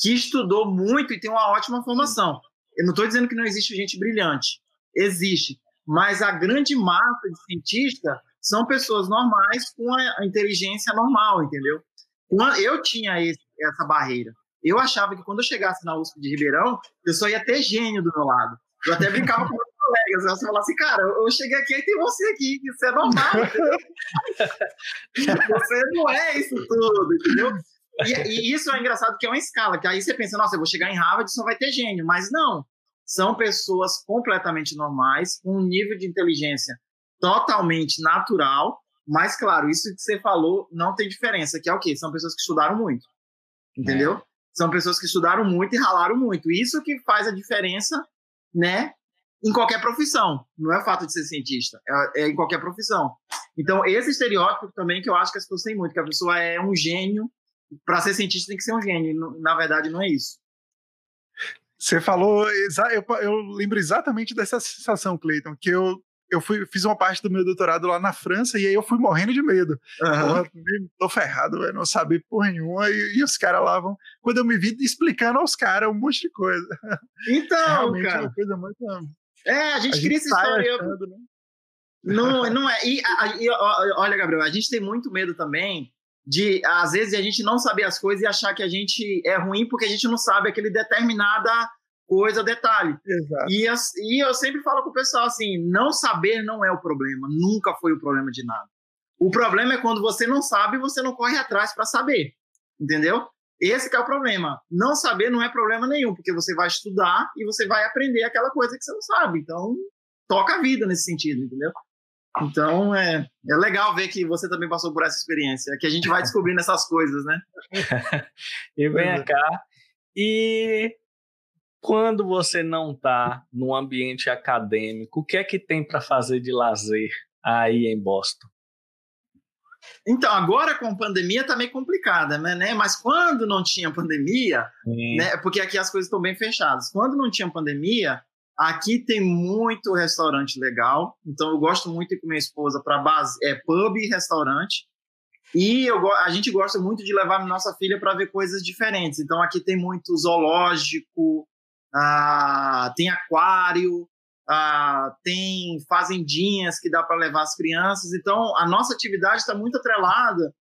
que estudou muito e tem uma ótima formação. Eu não estou dizendo que não existe gente brilhante. Existe. Mas a grande massa de cientistas são pessoas normais com a inteligência normal, entendeu? Eu tinha esse, essa barreira. Eu achava que quando eu chegasse na USP de Ribeirão, eu só ia ter gênio do meu lado. Eu até brincava com meus colegas. Eu falava assim, cara, eu cheguei aqui e tem você aqui, isso é normal. você não é isso tudo, entendeu? E, e, isso é engraçado, que é uma escala, que aí você pensa, nossa, eu vou chegar em Harvard e só vai ter gênio. Mas não, são pessoas completamente normais, com um nível de inteligência totalmente natural, mas, claro, isso que você falou não tem diferença, que é o quê? São pessoas que estudaram muito, entendeu? É são pessoas que estudaram muito e ralaram muito. Isso que faz a diferença, né? Em qualquer profissão. Não é o fato de ser cientista, é, é em qualquer profissão. Então, esse estereótipo também que eu acho que as pessoas têm muito, que a pessoa é um gênio. Para ser cientista tem que ser um gênio. Na verdade, não é isso. Você falou, eu, eu lembro exatamente dessa sensação, Cleiton, que eu eu fui, fiz uma parte do meu doutorado lá na França e aí eu fui morrendo de medo. Uhum. Porra, tô ferrado, eu não sabia porra nenhuma. E, e os caras lá vão. Quando eu me vi explicando aos caras um monte de coisa. Então, Realmente cara. É uma coisa muito. É, a gente a cria essa história. Achando, né? Não, não é. E, e, olha, Gabriel, a gente tem muito medo também de, às vezes, a gente não saber as coisas e achar que a gente é ruim porque a gente não sabe aquele determinada coisa, detalhe. Exato. E, e eu sempre falo com o pessoal assim: não saber não é o problema, nunca foi o problema de nada. O problema é quando você não sabe e você não corre atrás para saber, entendeu? Esse é o problema. Não saber não é problema nenhum, porque você vai estudar e você vai aprender aquela coisa que você não sabe. Então, toca a vida nesse sentido, entendeu? Então, é, é legal ver que você também passou por essa experiência, que a gente vai descobrindo essas coisas, né? e vem cá. E quando você não está no ambiente acadêmico, o que é que tem para fazer de lazer aí em Boston? Então, agora com a pandemia tá meio complicada, né, né? Mas quando não tinha pandemia, né? Porque aqui as coisas estão bem fechadas. Quando não tinha pandemia, aqui tem muito restaurante legal. Então, eu gosto muito de ir com minha esposa para base, é pub e restaurante. E eu, a gente gosta muito de levar nossa filha para ver coisas diferentes. Então, aqui tem muito zoológico, ah, tem aquário, ah, tem fazendinhas que dá para levar as crianças. Então, a nossa atividade está muito atrelada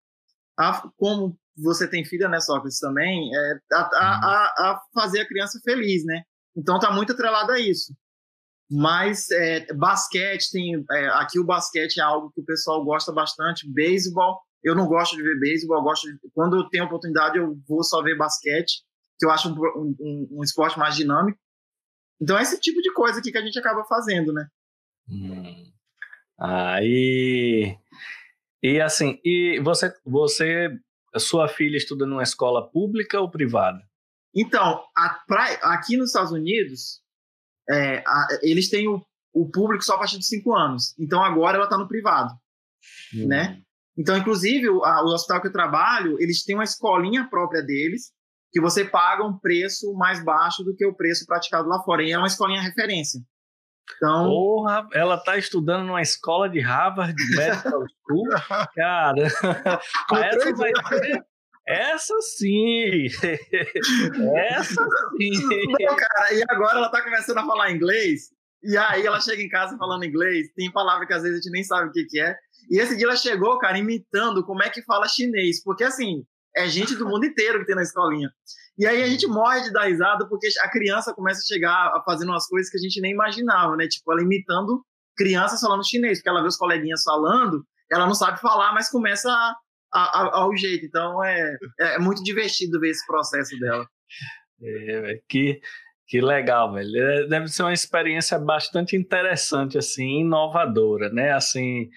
a como você tem filha, né, Sócrates, também, é, a, a, a, fazer a criança feliz, né? Então, está muito atrelado a isso. Mas é, basquete, tem, é, aqui o basquete é algo que o pessoal gosta bastante, beisebol, eu não gosto de ver beisebol, gosto de, quando eu tenho oportunidade eu vou só ver basquete, que eu acho um, um, um, esporte mais dinâmico. Então é esse tipo de coisa aqui que a gente acaba fazendo, né? Hum. Aí e assim, e você, você, sua filha estuda numa escola pública ou privada? Então, a, pra, aqui nos Estados Unidos, é, a, eles têm o, o, público só a partir de cinco anos. Então agora ela está no privado, hum. né? Então, inclusive, o, a, o hospital que eu trabalho, eles têm uma escolinha própria deles que você paga um preço mais baixo do que o preço praticado lá fora. E é uma escolinha referência. Então, Porra, ela está estudando numa escola de Harvard Medical School. Cara, essa vai ser essa sim! Essa sim! Não, cara, e agora ela tá começando a falar inglês, e aí ela chega em casa falando inglês, tem palavra que às vezes a gente nem sabe o que, que é. E esse dia ela chegou, cara, imitando como é que fala chinês, porque assim, é gente do mundo inteiro que tem na escolinha. E aí a gente morre de dar risada porque a criança começa a chegar fazendo umas coisas que a gente nem imaginava, né? Tipo, ela imitando crianças falando chinês, porque ela vê os coleguinhas falando, ela não sabe falar, mas começa a a, ao jeito. Então é, é muito divertido ver esse processo dela. É, que, que legal, velho. É, deve ser uma experiência bastante interessante, assim, inovadora, né? Assim,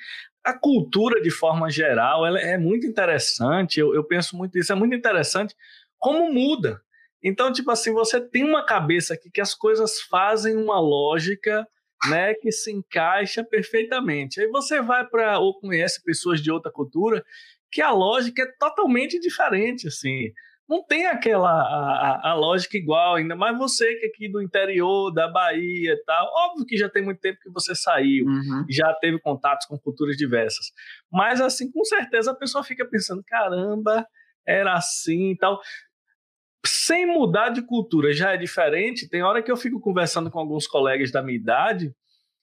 a cultura de forma geral ela é muito interessante. Eu, eu penso muito isso, é muito interessante como muda. Então, tipo assim, você tem uma cabeça aqui que as coisas fazem uma lógica, né, que se encaixa perfeitamente. Aí você vai para ou conhece pessoas de outra cultura que a lógica é totalmente diferente, assim. Não tem aquela a, a, lógica igual, ainda mais você que é aqui do interior, da Bahia e tal. Óbvio que já tem muito tempo que você saiu, uhum. já teve contatos com culturas diversas. Mas, assim, com certeza a pessoa fica pensando: caramba, era assim e tal sem mudar de cultura já é diferente. Tem hora que eu fico conversando com alguns colegas da minha idade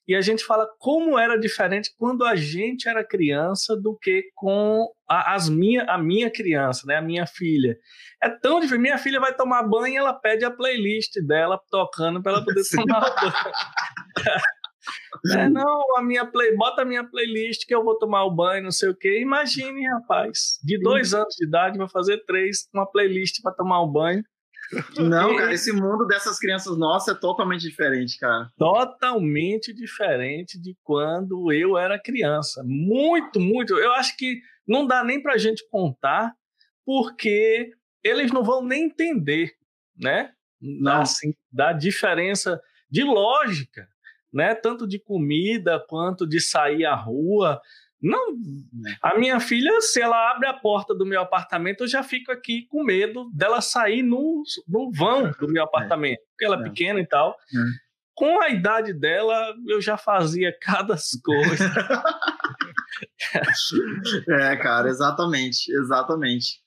e a gente fala como era diferente quando a gente era criança do que com a, as minha, a minha criança, né, a minha filha. É tão diferente. Minha filha vai tomar banho e ela pede a playlist dela tocando para ela poder tomar banho. É, não, a minha play, bota a minha playlist que eu vou tomar o banho, não sei o quê. Imagine, rapaz, de dois anos de idade, vai fazer três, uma playlist para tomar o banho. Não, cara, esse mundo dessas crianças nossas é totalmente diferente, cara. Totalmente diferente de quando eu era criança. Muito, muito. Eu acho que não dá nem pra gente contar, porque eles não vão nem entender, né? Não. Assim, da diferença de lógica, né? Tanto de comida quanto de sair à rua. Não, a minha filha, se ela abre a porta do meu apartamento, eu já fico aqui com medo dela sair no, no vão do meu apartamento, porque ela é, é. pequena e tal. É. Com a idade dela, eu já fazia cada coisa. é, cara, exatamente, exatamente.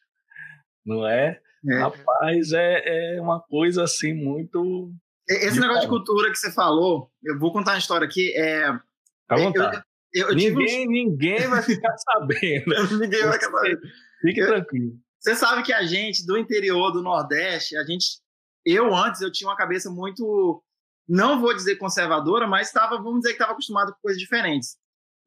Não é? é. Rapaz, é, é uma coisa assim muito. Esse negócio de cultura que você falou, eu vou contar uma história aqui. É, vontade. Eu, eu ninguém, um... ninguém vai ficar sabendo. ninguém vai ficar sabendo. Fique tranquilo. Você sabe que a gente do interior do Nordeste, a gente, eu antes eu tinha uma cabeça muito, não vou dizer conservadora, mas estava, vamos dizer que estava acostumado com coisas diferentes.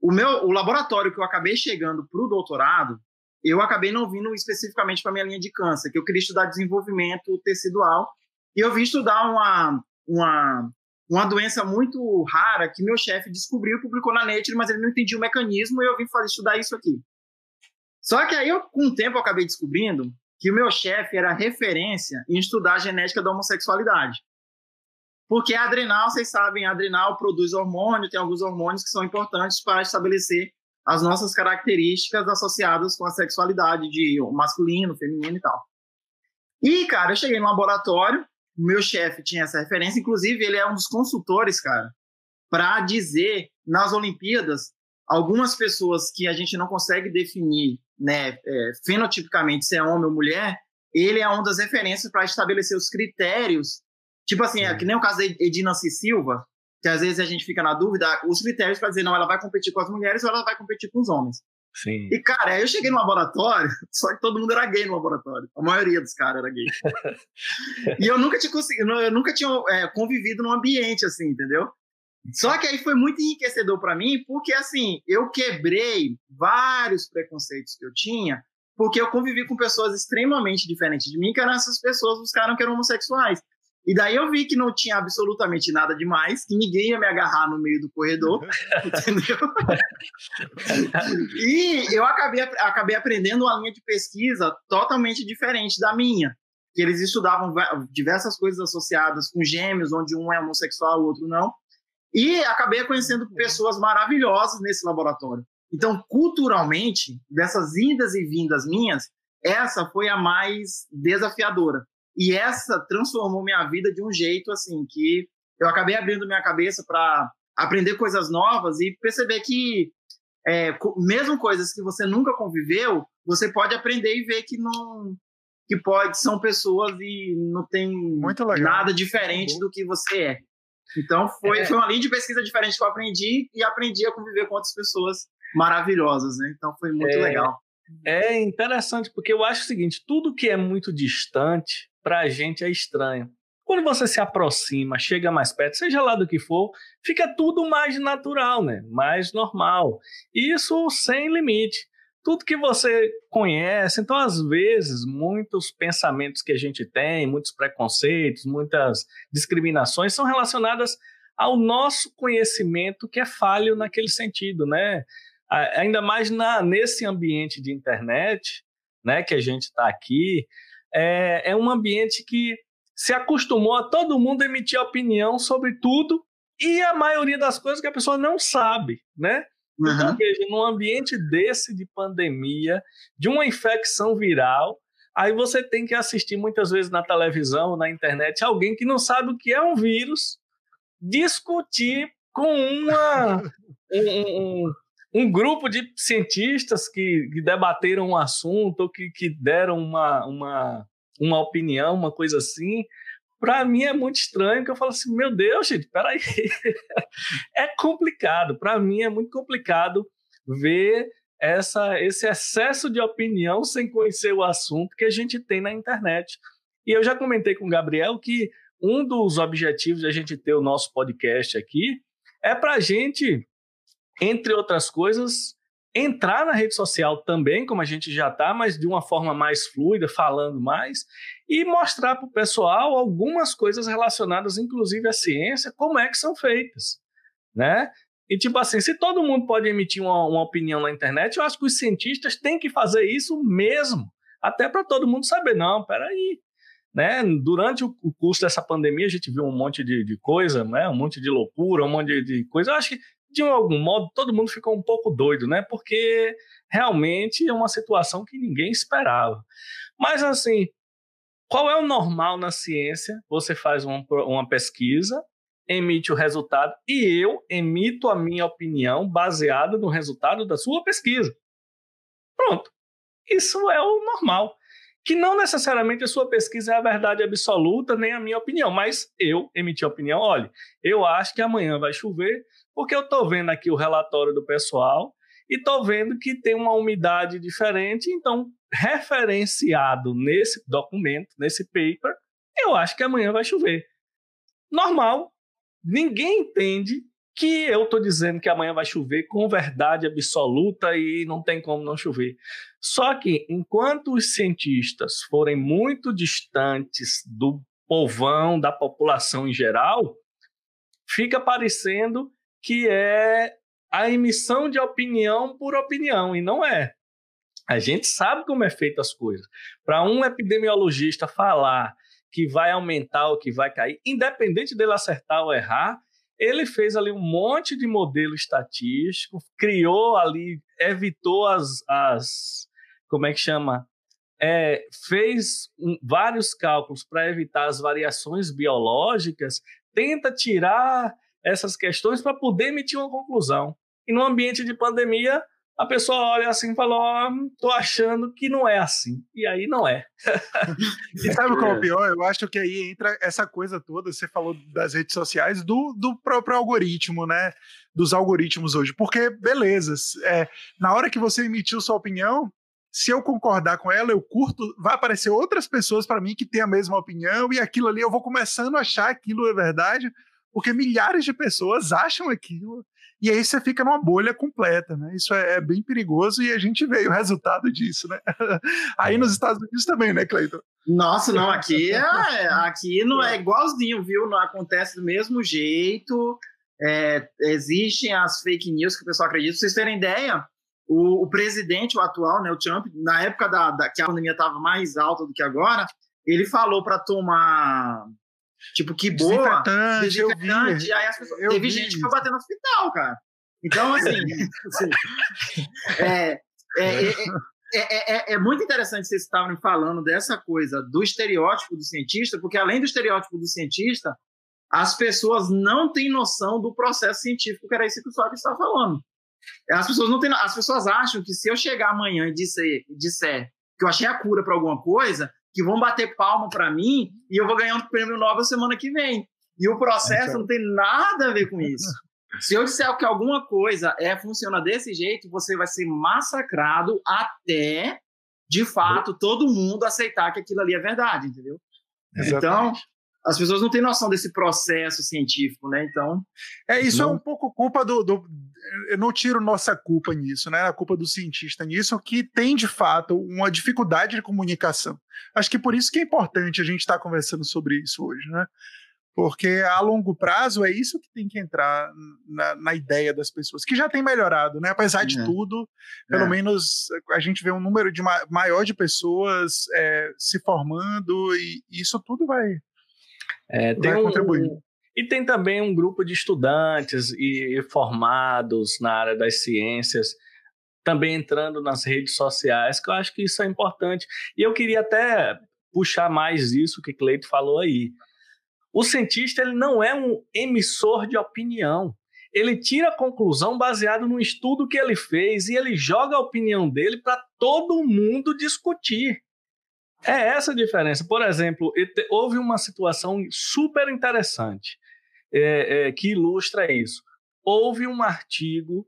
O meu, o laboratório que eu acabei chegando para o doutorado, eu acabei não vindo especificamente para minha linha de câncer, que eu queria estudar desenvolvimento tecidual e eu vim estudar uma uma uma doença muito rara que meu chefe descobriu e publicou na Nature, mas ele não entendia o mecanismo e eu vim fazer, estudar isso aqui. Só que aí, eu, com o tempo, eu acabei descobrindo que o meu chefe era referência em estudar a genética da homossexualidade. Porque adrenal, vocês sabem, adrenal produz hormônio, tem alguns hormônios que são importantes para estabelecer as nossas características associadas com a sexualidade de masculino, feminino e tal. E, cara, eu cheguei no laboratório, meu chefe tinha essa referência, inclusive ele é um dos consultores, cara, para dizer nas Olimpíadas algumas pessoas que a gente não consegue definir, né, é, fenotipicamente se é homem ou mulher, ele é uma das referências para estabelecer os critérios, tipo assim, é, que nem o caso da Edina C. Silva, que às vezes a gente fica na dúvida, os critérios para dizer não, ela vai competir com as mulheres ou ela vai competir com os homens. Sim. E, cara, eu cheguei no laboratório, só que todo mundo era gay no laboratório. A maioria dos caras era gay. e eu nunca tinha conseguido, eu nunca tinha é, convivido num ambiente assim, entendeu? Só que aí foi muito enriquecedor para mim, porque assim, eu quebrei vários preconceitos que eu tinha, porque eu convivi com pessoas extremamente diferentes de mim, que eram essas pessoas buscaram que eram homossexuais. E daí eu vi que não tinha absolutamente nada demais, que ninguém ia me agarrar no meio do corredor, entendeu? e eu acabei, acabei aprendendo uma linha de pesquisa totalmente diferente da minha, que eles estudavam diversas coisas associadas com gêmeos, onde um é homossexual, o outro não, e acabei conhecendo pessoas maravilhosas nesse laboratório. Então, culturalmente, dessas indas e vindas minhas, essa foi a mais desafiadora E essa transformou minha vida de um jeito assim que eu acabei abrindo minha cabeça para aprender coisas novas e perceber que é, mesmo coisas que você nunca conviveu, você pode aprender e ver que não que pode são pessoas e não tem nada diferente do que você é. Então foi, é. foi uma linha de pesquisa diferente que eu aprendi e aprendi a conviver com outras pessoas maravilhosas, né? Então foi muito é, legal. É interessante porque eu acho o seguinte, tudo que é muito distante para a gente é estranho. Quando você se aproxima, chega mais perto, seja lá do que for, fica tudo mais natural, né? Mais normal. Isso sem limite. Tudo que você conhece, então às vezes muitos pensamentos que a gente tem, muitos preconceitos, muitas discriminações são relacionadas ao nosso conhecimento que é falho naquele sentido, né? Ainda mais na, nesse ambiente de internet, né, que a gente está aqui, é, é um ambiente que se acostumou a todo mundo emitir opinião sobre tudo e a maioria das coisas que a pessoa não sabe, né? Uhum. Então, veja, num ambiente desse de pandemia, de uma infecção viral, aí você tem que assistir muitas vezes na televisão, na internet, alguém que não sabe o que é um vírus, discutir com uma, um, um, um grupo de cientistas que, que debateram um assunto ou que, que deram uma, uma, uma opinião, uma coisa assim, para mim é muito estranho, que eu falo assim, meu Deus, gente, peraí. é complicado, para mim é muito complicado ver essa, esse excesso de opinião sem conhecer o assunto que a gente tem na internet. E eu já comentei com o Gabriel que um dos objetivos de a gente ter o nosso podcast aqui é para a gente, entre outras coisas, entrar na rede social também, como a gente já está, mas de uma forma mais fluida, falando mais, e mostrar para o pessoal algumas coisas relacionadas, inclusive à ciência, como é que são feitas, né? E tipo assim, se todo mundo pode emitir uma, uma opinião na internet, eu acho que os cientistas têm que fazer isso mesmo, até para todo mundo saber, não, peraí, né? Durante o, curso dessa pandemia, a gente viu um monte de, de coisa, né? um monte de loucura, um monte de, de coisa. Eu acho que de algum modo, todo mundo ficou um pouco doido, né? Porque realmente é uma situação que ninguém esperava. Mas, assim, qual é o normal na ciência? Você faz uma, uma pesquisa, emite o resultado e eu emito a minha opinião baseada no resultado da sua pesquisa. Pronto. Isso é o normal. Que não necessariamente a sua pesquisa é a verdade absoluta, nem a minha opinião, mas eu emiti a opinião. Olha, eu acho que amanhã vai chover, porque eu estou vendo aqui o relatório do pessoal e estou vendo que tem uma umidade diferente, então, referenciado nesse documento, nesse paper, eu acho que amanhã vai chover. Normal. Ninguém entende que eu estou dizendo que amanhã vai chover com verdade absoluta e não tem como não chover. Só que, enquanto os cientistas forem muito distantes do povão, da população em geral, fica parecendo que é a emissão de opinião por opinião, e não é. A gente sabe como é feita as coisas. Para um epidemiologista falar que vai aumentar ou que vai cair, independente dele acertar ou errar, ele fez ali um monte de modelo estatístico, criou ali, evitou as, as como é que chama? É, fez um, vários cálculos para evitar as variações biológicas, tenta tirar essas questões para poder emitir uma conclusão. E no ambiente de pandemia, a pessoa olha assim e fala: Ó, oh, achando que não é assim. E aí não é. e sabe qual é o pior? Eu acho que aí entra essa coisa toda, você falou das redes sociais, do, do próprio algoritmo, né? Dos algoritmos hoje. Porque, beleza, é, na hora que você emitiu sua opinião, se eu concordar com ela, eu curto, vai aparecer outras pessoas para mim que têm a mesma opinião, e aquilo ali eu vou começando a achar aquilo é verdade porque milhares de pessoas acham aquilo e aí você fica numa bolha completa, né? Isso é, é bem perigoso e a gente vê o resultado disso, né? Aí nos Estados Unidos também, né, Cleiton? Nossa, não, aqui é, aqui não é igualzinho, viu? Não acontece do mesmo jeito. É, existem as fake news que o pessoal acredita. Pra vocês terem ideia, o, o presidente, o atual, né, o Trump, na época da, da que a pandemia estava mais alta do que agora, ele falou para tomar Tipo, que boa. Desinfetante. Eu vi, aí as pessoas, teve gente isso. que foi bater no hospital, cara. Então, assim. assim é, é, é, é, é, é, muito interessante vocês estavam falando dessa coisa do estereótipo do cientista, porque além do estereótipo do cientista, as pessoas não têm noção do processo científico, que era isso que o Fábio estava falando. As pessoas não têm, as pessoas acham que se eu chegar amanhã e disser, disser que eu achei a cura para alguma coisa, que vão bater palma para mim e eu vou ganhar um prêmio Nobel semana que vem. E o processo não tem nada a ver com isso. Se eu disser que alguma coisa é funciona desse jeito, você vai ser massacrado até, de fato, todo mundo aceitar que aquilo ali é verdade, entendeu? Exatamente. Então, as pessoas não têm noção desse processo científico, né? Então. É, isso é não... é um pouco culpa do, do, Eu não tiro nossa culpa nisso, né? A culpa do cientista nisso, que tem, de fato, uma dificuldade de comunicação. Acho que por isso que é importante a gente estar tá conversando sobre isso hoje, né? Porque a longo prazo é isso que tem que entrar na, na ideia das pessoas, que já tem melhorado, né? Apesar de é. tudo, pelo é. menos a gente vê um número de ma maior de pessoas é, se formando e isso tudo vai, é, vai um, contribuir. E tem também um grupo de estudantes e, formados na área das ciências também entrando nas redes sociais, que eu acho que isso é importante. E eu queria até puxar mais isso que Cleito falou aí. O cientista ele não é um emissor de opinião. Ele tira a conclusão baseado no estudo que ele fez e ele joga a opinião dele para todo mundo discutir. É essa a diferença. Por exemplo, houve uma situação super interessante é, é, que ilustra isso. Houve um artigo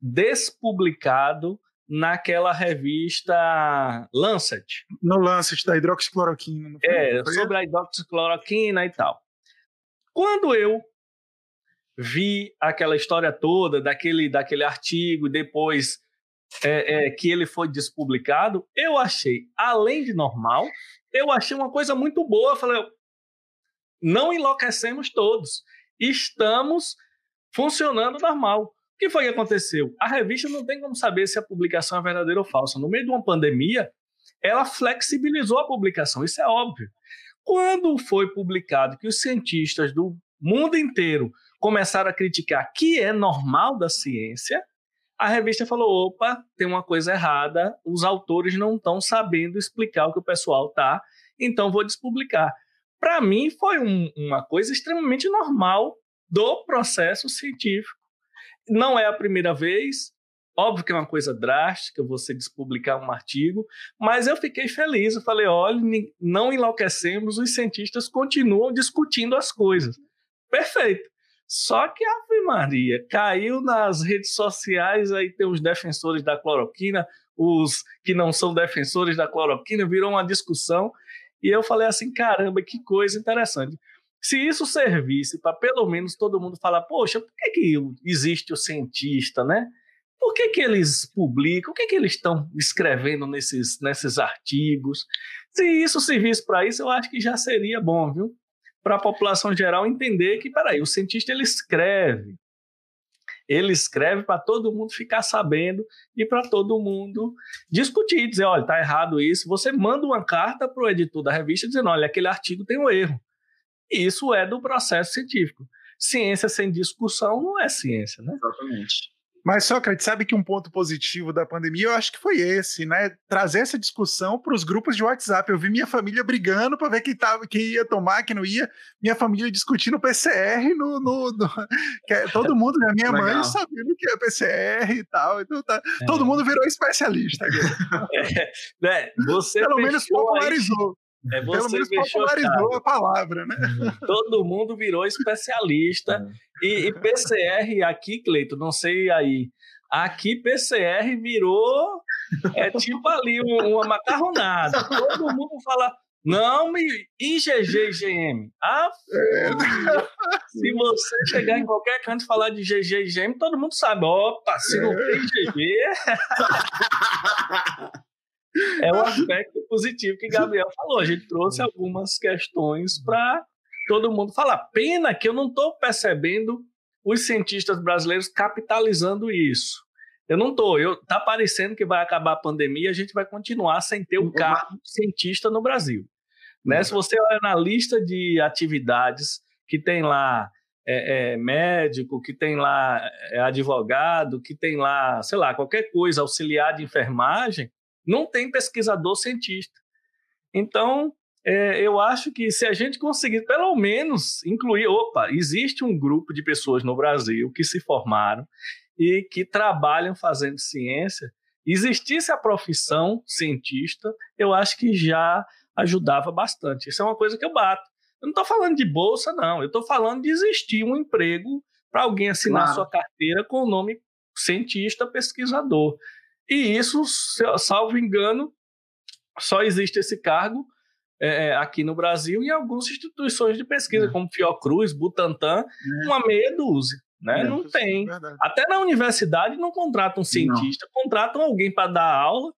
despublicado naquela revista Lancet. No Lancet, da hidroxicloroquina. É, sobre a hidroxicloroquina e tal. Quando eu vi aquela história toda daquele, daquele artigo, depois é, é, que ele foi despublicado, eu achei, além de normal, eu achei uma coisa muito boa. Eu falei, não enlouquecemos todos. Estamos funcionando normal que foi que aconteceu? A revista não tem como saber se a publicação é verdadeira ou falsa. No meio de uma pandemia, ela flexibilizou a publicação, isso é óbvio. Quando foi publicado que os cientistas do mundo inteiro começaram a criticar que é normal da ciência, a revista falou: opa, tem uma coisa errada, os autores não estão sabendo explicar o que o pessoal tá, então vou despublicar. Para mim, foi um, uma coisa extremamente normal do processo científico não é a primeira vez, óbvio que é uma coisa drástica você despublicar um artigo, mas eu fiquei feliz. Eu falei: olha, não enlouquecemos, os cientistas continuam discutindo as coisas. Perfeito. Só que a Maria caiu nas redes sociais, aí tem os defensores da cloroquina, os que não são defensores da cloroquina, virou uma discussão. E eu falei assim: caramba, que coisa interessante. Se isso servisse para pelo menos todo mundo falar, poxa, por que, que existe o cientista, né? Por que, que eles publicam? O que, que eles estão escrevendo nesses, nesses artigos? Se isso servisse para isso, eu acho que já seria bom, viu? Para a população geral entender que, peraí, o cientista ele escreve. Ele escreve para todo mundo ficar sabendo e para todo mundo discutir, dizer, olha, está errado isso. Você manda uma carta para o editor da revista dizendo, olha, aquele artigo tem um erro. Isso é do processo científico. Ciência sem discussão não é ciência, né? Exatamente. Mas, Sócrates, sabe que um ponto positivo da pandemia, eu acho que foi esse, né? Trazer essa discussão para os grupos de WhatsApp. Eu vi minha família brigando para ver quem, tava, quem ia tomar, quem não ia. Minha família discutindo PCR no. no, no é, todo mundo, né? minha Legal. mãe sabendo que é PCR e tal. Então tá, é. Todo mundo virou especialista. É, né? Você Pelo menos popularizou. É você Pelo menos popularizou a palavra, né? Uhum. Todo mundo virou especialista. Uhum. E, e, PCR aqui, Cleito, não sei aí. Aqui PCR virou é tipo ali uma macarronada. Todo mundo fala, não, IgG e GM. Ah, é. se você chegar em qualquer canto e falar de GG e GM, todo mundo sabe. Opa, se não tem GG. é um aspecto positivo que Gabriel falou. A gente trouxe algumas questões para todo mundo falar. Pena que eu não estou percebendo os cientistas brasileiros capitalizando isso. Eu não estou. Está parecendo que vai acabar a pandemia e a gente vai continuar sem ter um cargo cientista no Brasil. Né? Se você olha na lista de atividades que tem lá é, é, médico, que tem lá é, advogado, que tem lá, sei lá, qualquer coisa, auxiliar de enfermagem, não tem pesquisador cientista. Então, é, eu acho que se a gente conseguir, pelo menos, incluir, opa, existe um grupo de pessoas no Brasil que se formaram e que trabalham fazendo ciência, existisse a profissão cientista, eu acho que já ajudava bastante. Isso é uma coisa que eu bato. Eu não estou falando de bolsa, não. Eu estou falando de existir um emprego para alguém assinar claro. sua carteira com o nome cientista pesquisador. E isso, salvo engano, só existe esse cargo é, é, aqui no Brasil em algumas instituições de pesquisa, é. como Fiocruz, Butantan, é. uma meia dúzia. Né? É, não tem. Até na universidade não contratam um cientista, não. contratam alguém para dar aula,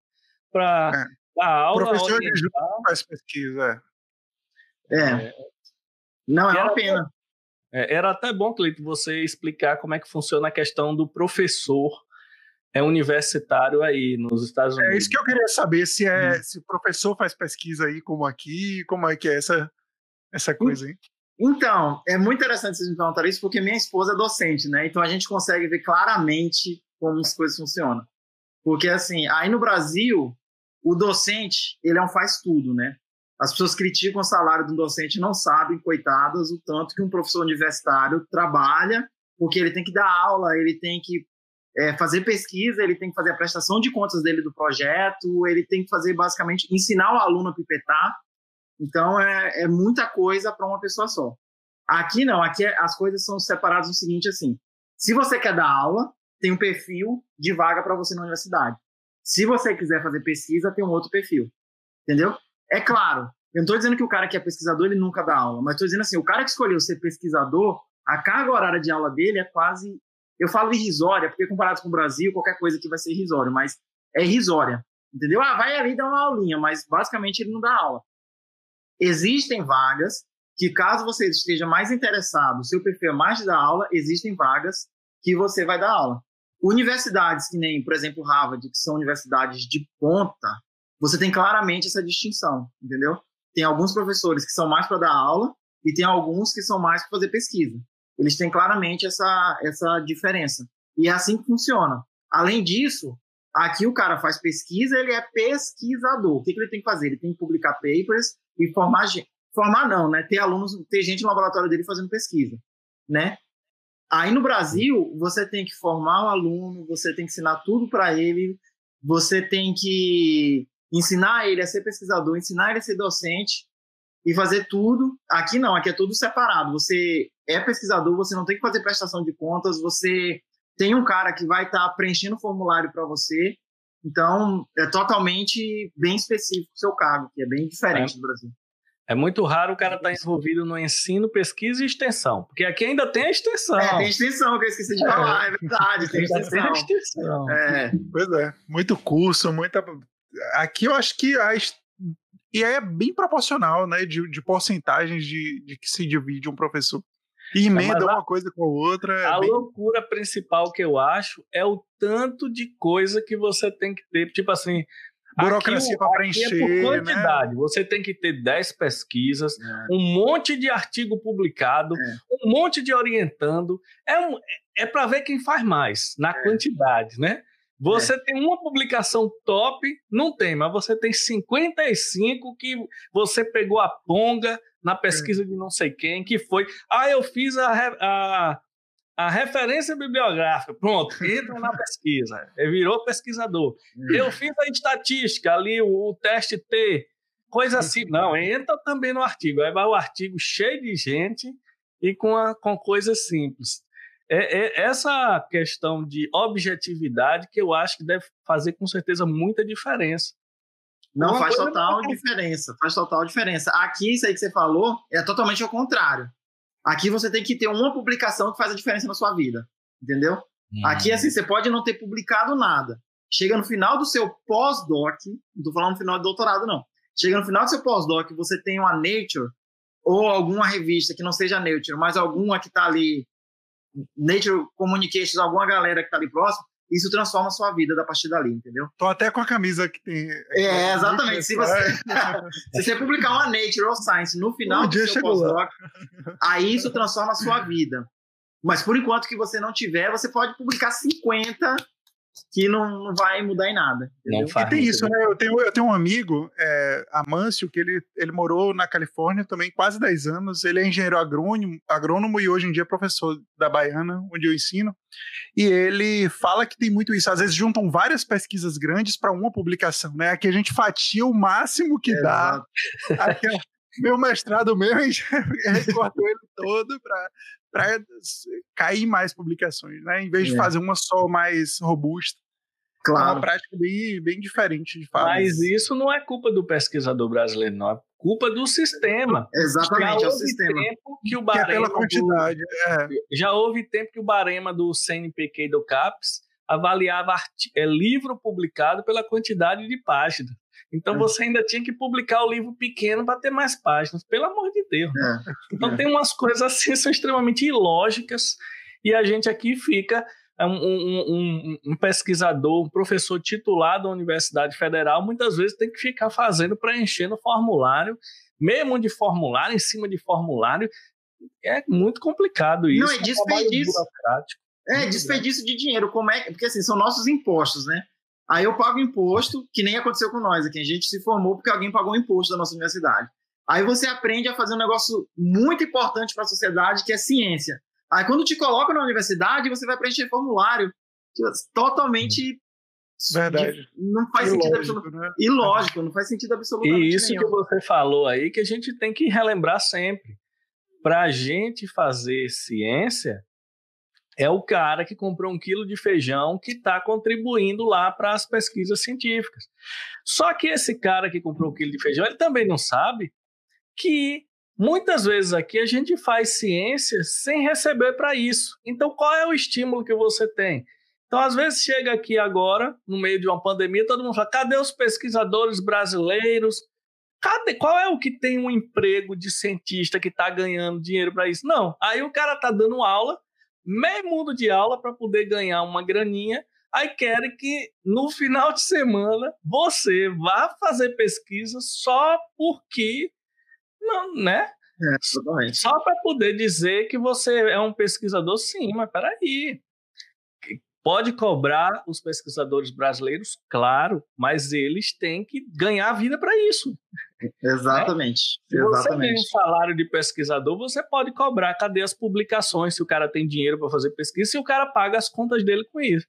para dar aula. Professor de faz pesquisa. É. Não, é uma pena. Era até bom, Cleito, você explicar como é que funciona a questão do professor é universitário aí nos Estados Unidos. É isso que eu queria saber, se é hum. se o professor faz pesquisa aí como aqui, como é que é essa, essa coisa aí. Então, é muito interessante vocês me perguntarem isso, porque minha esposa é docente, né? Então a gente consegue ver claramente como as coisas funcionam. Porque, assim, aí no Brasil, o docente, ele é um faz-tudo, né? As pessoas criticam o salário do docente não sabem, coitadas, o tanto que um professor universitário trabalha, porque ele tem que dar aula, ele tem que é, fazer pesquisa, ele tem que fazer a prestação de contas dele do projeto, ele tem que fazer basicamente ensinar o aluno a pipetar. Então é, é muita coisa para uma pessoa só. Aqui não, aqui é, as coisas são separadas no seguinte assim: se você quer dar aula, tem um perfil de vaga para você na universidade. Se você quiser fazer pesquisa, tem um outro perfil. Entendeu? É claro, eu não estou dizendo que o cara que é pesquisador ele nunca dá aula, mas estou dizendo assim, o cara que escolheu ser pesquisador, a carga horária de aula dele é quase eu falo irrisória, porque comparado com o Brasil, qualquer coisa aqui vai ser irrisória, mas é irrisória. Entendeu? Ah, vai ali dar uma aulinha, mas basicamente ele não dá aula. Existem vagas que, caso você esteja mais interessado, seu perfil é mais de dar aula, existem vagas que você vai dar aula. Universidades que nem, por exemplo, Harvard, que são universidades de ponta, você tem claramente essa distinção, entendeu? Tem alguns professores que são mais para dar aula e tem alguns que são mais para fazer pesquisa. Eles têm claramente essa, essa diferença. E é assim que funciona. Além disso, aqui o cara faz pesquisa, ele é pesquisador. O que, que ele tem que fazer? Ele tem que publicar papers e formar gente. Formar não, né? Ter alunos, ter gente no laboratório dele fazendo pesquisa, né? Aí no Brasil, você tem que formar o aluno, você tem que ensinar tudo para ele, você tem que ensinar ele a ser pesquisador, ensinar ele a ser docente, e fazer tudo. Aqui não, aqui é tudo separado. Você é pesquisador, você não tem que fazer prestação de contas, você tem um cara que vai estar tá preenchendo o formulário para você. Então, é totalmente bem específico o seu cargo, que é bem diferente é. do Brasil. É muito raro o cara estar tá envolvido no ensino, pesquisa e extensão, porque aqui ainda tem a extensão. É, tem extensão, que eu esqueci de falar, é, é verdade, tem extensão. Tem a extensão. É. Pois é, muito curso, muita. Aqui eu acho que a e é bem proporcional, né, de, de porcentagens de, de que se divide um professor. E emenda uma coisa com a outra. É a bem... loucura principal que eu acho é o tanto de coisa que você tem que ter. Tipo assim. Burocracia para preencher. É por né? quantidade. Né? Você tem que ter 10 pesquisas, é. um monte de artigo publicado, é. um monte de orientando. É, um, é para ver quem faz mais, na é. quantidade, né? Você é. tem uma publicação top, não tem, mas você tem 55 que você pegou a ponga na pesquisa é. de não sei quem, que foi. Ah, eu fiz a, a, a referência bibliográfica. Pronto, entra na pesquisa. Virou pesquisador. É. Eu fiz a estatística ali, o, o teste T, coisa assim. Não, entra também no artigo. Aí vai o artigo cheio de gente e com, a, com coisas simples é, é, essa questão de objetividade que eu acho que deve fazer com certeza muita diferença. Não, faz total diferença, faz total diferença. Aqui, isso aí que você falou, é totalmente ao contrário. Aqui você tem que ter uma publicação que faz a diferença na sua vida, entendeu? Hum. Aqui, assim, você pode não ter publicado nada. Chega no final do seu pós-doc, não estou falando no final do doutorado, não. Chega no final do seu pós-doc, você tem uma Nature ou alguma revista que não seja Nature, mas alguma que está ali Nature Communications, alguma galera que tá ali próximo, isso transforma a sua vida da partir dali, entendeu? Tô até com a camisa que tem. É, exatamente. Se você, se você publicar uma Nature ou Science no final um do seu pós-doc, aí isso transforma a sua vida. Mas por enquanto que você não tiver, você pode publicar 50 que não, não vai mudar em nada. Não faz e tem isso, né? Eu tenho, eu tenho um amigo, é, Amâncio, que ele, ele morou na Califórnia também quase 10 anos. Ele é engenheiro agrônomo, agrônomo e hoje em dia é professor da Baiana, onde eu ensino. E ele fala que tem muito isso. Às vezes juntam várias pesquisas grandes para uma publicação, né? Aqui a gente fatia o máximo que é dá. Meu mestrado mesmo, a gente recortou ele todo para para cair mais publicações, né? Em vez de é. fazer uma só mais robusta. Claro. É uma prática bem, bem diferente de fato. Mas isso não é culpa do pesquisador brasileiro, não. É culpa do sistema. Exatamente, já é o sistema. Tempo que o barema que é pela quantidade. Do, é. Já houve tempo que o barema do CNPq e do CAPES avaliava é, livro publicado pela quantidade de páginas. Então é. você ainda tinha que publicar o livro pequeno para ter mais páginas, pelo amor de Deus. É. Então é. tem umas coisas assim são extremamente ilógicas e a gente aqui fica um, um, um, um, pesquisador, um professor titular da Universidade Federal, muitas vezes tem que ficar fazendo, preenchendo formulário, mesmo de formulário, em cima de formulário. É muito complicado isso. Não, é desperdício. É, desperdício de dinheiro. Como é? Porque assim, são nossos impostos, né? Aí eu pago imposto, que nem aconteceu com nós aqui. A gente se formou porque alguém pagou o imposto da nossa universidade. Aí você aprende a fazer um negócio muito importante para a sociedade, que é ciência. Aí quando te coloca na universidade, você vai preencher formulário totalmente Verdade. Não faz Ilógico, sentido absoluto. Né? Ilógico, não faz sentido absolutamente. E isso nenhum. que você falou aí, que a gente tem que relembrar sempre. Para a gente fazer ciência, é o cara que comprou um quilo de feijão que está contribuindo lá para as pesquisas científicas. Só que esse cara que comprou um quilo de feijão, ele também não sabe que muitas vezes aqui a gente faz ciência sem receber para isso. Então, qual é o estímulo que você tem? Então, às vezes chega aqui agora, no meio de uma pandemia, todo mundo fala: cadê os pesquisadores brasileiros? Cadê? Qual é o que tem um emprego de cientista que está ganhando dinheiro para isso? Não. Aí o cara está dando aula meio mundo de aula para poder ganhar uma graninha. Aí querem que no final de semana você vá fazer pesquisa só porque, não, né? É, só para poder dizer que você é um pesquisador, sim, mas peraí. Pode cobrar os pesquisadores brasileiros, claro, mas eles têm que ganhar a vida para isso. Exatamente. Né? Se Exatamente. você tem um salário de pesquisador, você pode cobrar cadê as publicações, se o cara tem dinheiro para fazer pesquisa, se o cara paga as contas dele com isso.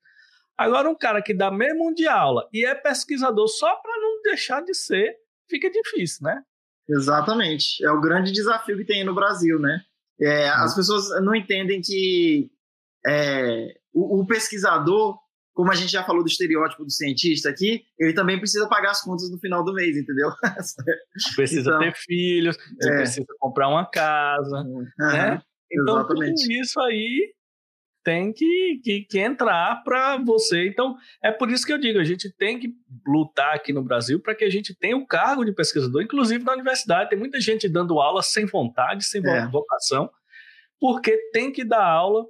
Agora, um cara que dá mesmo de aula e é pesquisador só para não deixar de ser, fica difícil, né? Exatamente. É o grande desafio que tem no Brasil, né? É, as pessoas não entendem que é, o, o, pesquisador, como a gente já falou do estereótipo do cientista aqui, ele também precisa pagar as contas no final do mês, entendeu? Precisa então, ter filhos, é. precisa comprar uma casa, uhum, né? Então, exatamente. tudo isso aí tem que, que, que entrar para você. Então, é por isso que eu digo, a gente tem que lutar aqui no Brasil para que a gente tenha o cargo de pesquisador, inclusive na universidade. Tem muita gente dando aula sem vontade, sem é. vocação, porque tem que dar aula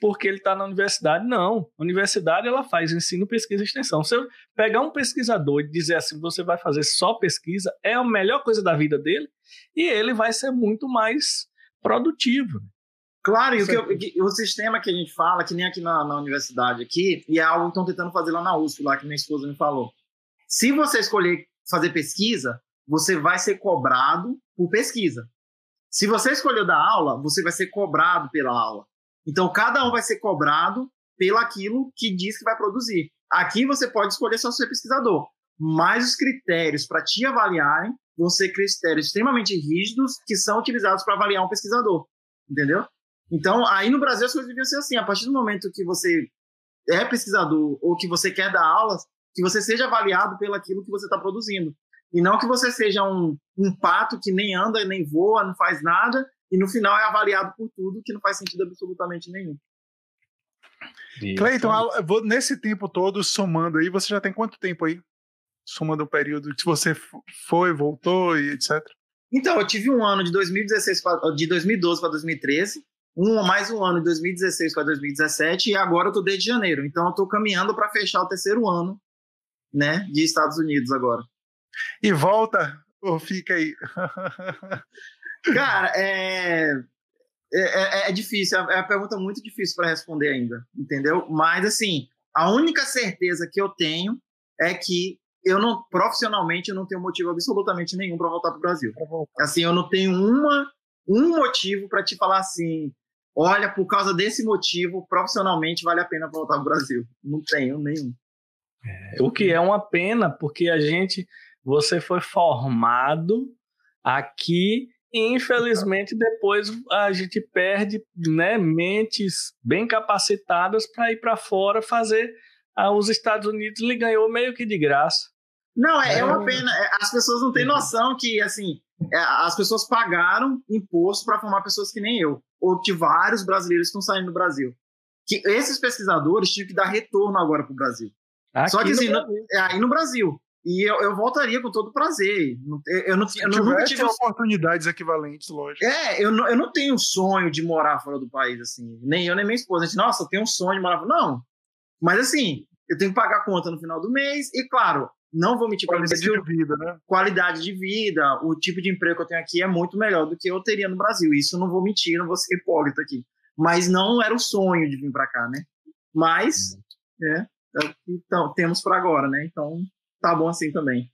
porque ele está na universidade. Não. A universidade ela faz ensino, pesquisa e extensão. Se eu pegar um pesquisador e dizer assim, você vai fazer só pesquisa, é a melhor coisa da vida dele e ele vai ser muito mais produtivo. Claro, e o, que, o sistema que a gente fala, que nem aqui na, na universidade aqui, e é algo que estão tentando fazer lá na USP, lá que minha esposa me falou. Se você escolher fazer pesquisa, você vai ser cobrado por pesquisa. Se você escolher dar aula, você vai ser cobrado pela aula. Então, cada um vai ser cobrado pelo aquilo que diz que vai produzir. Aqui você pode escolher só ser pesquisador, mas os critérios para te avaliarem vão ser critérios extremamente rígidos que são utilizados para avaliar um pesquisador, entendeu? Então, aí no Brasil as coisas deviam ser assim. A partir do momento que você é pesquisador ou que você quer dar aulas, que você seja avaliado pelo aquilo que você está produzindo. E não que você seja um, um pato que nem anda, nem voa, não faz nada, e no final é avaliado por tudo que não faz sentido absolutamente nenhum. Cleiton, nesse tempo todo, somando aí, você já tem quanto tempo aí? Somando o período que você foi, voltou e etc. Então, eu tive um ano de 2016 pra, de 2012 para 2013, um mais um ano de 2016 para 2017 e agora eu tô desde janeiro. Então eu tô caminhando para fechar o terceiro ano, né, de Estados Unidos agora. E volta ou fica aí? Cara, é, é, é, é difícil, é uma pergunta muito difícil para responder ainda, entendeu? Mas, assim, a única certeza que eu tenho é que eu não profissionalmente eu não tenho motivo absolutamente nenhum para voltar para o Brasil. Assim, eu não tenho uma um motivo para te falar assim, olha, por causa desse motivo, profissionalmente vale a pena voltar para o Brasil. Não tenho nenhum. É, o que é uma pena, porque a gente, você foi formado aqui infelizmente depois a gente perde né, mentes bem capacitadas para ir para fora fazer. Ah, os Estados Unidos lhe ganhou meio que de graça. Não, é, é uma pena. É, as pessoas não têm noção que assim é, as pessoas pagaram imposto para formar pessoas que nem eu, ou de vários brasileiros que estão saindo do Brasil. Que esses pesquisadores tinham que dar retorno agora para o Brasil. Aqui Só que assim, no, é, aí no Brasil. E eu, eu voltaria com todo prazer. Eu, eu não, eu nunca tive oportunidades equivalentes, lógico. É, eu não, eu não tenho sonho de morar fora do país, assim. Nem eu, nem minha esposa. A gente, nossa, eu tenho um sonho de morar fora. Não. Mas assim, eu tenho que pagar a conta no final do mês. E claro, não vou mentir para vocês. Qualidade de vida, né? Qualidade de vida. O tipo de emprego que eu tenho aqui é muito melhor do que eu teria no Brasil. Isso não vou mentir, não vou ser hipócrita aqui. Mas não era o sonho de vir para cá, né? Mas, uhum. é, é que então, temos para agora, né? Então, tá bom assim também.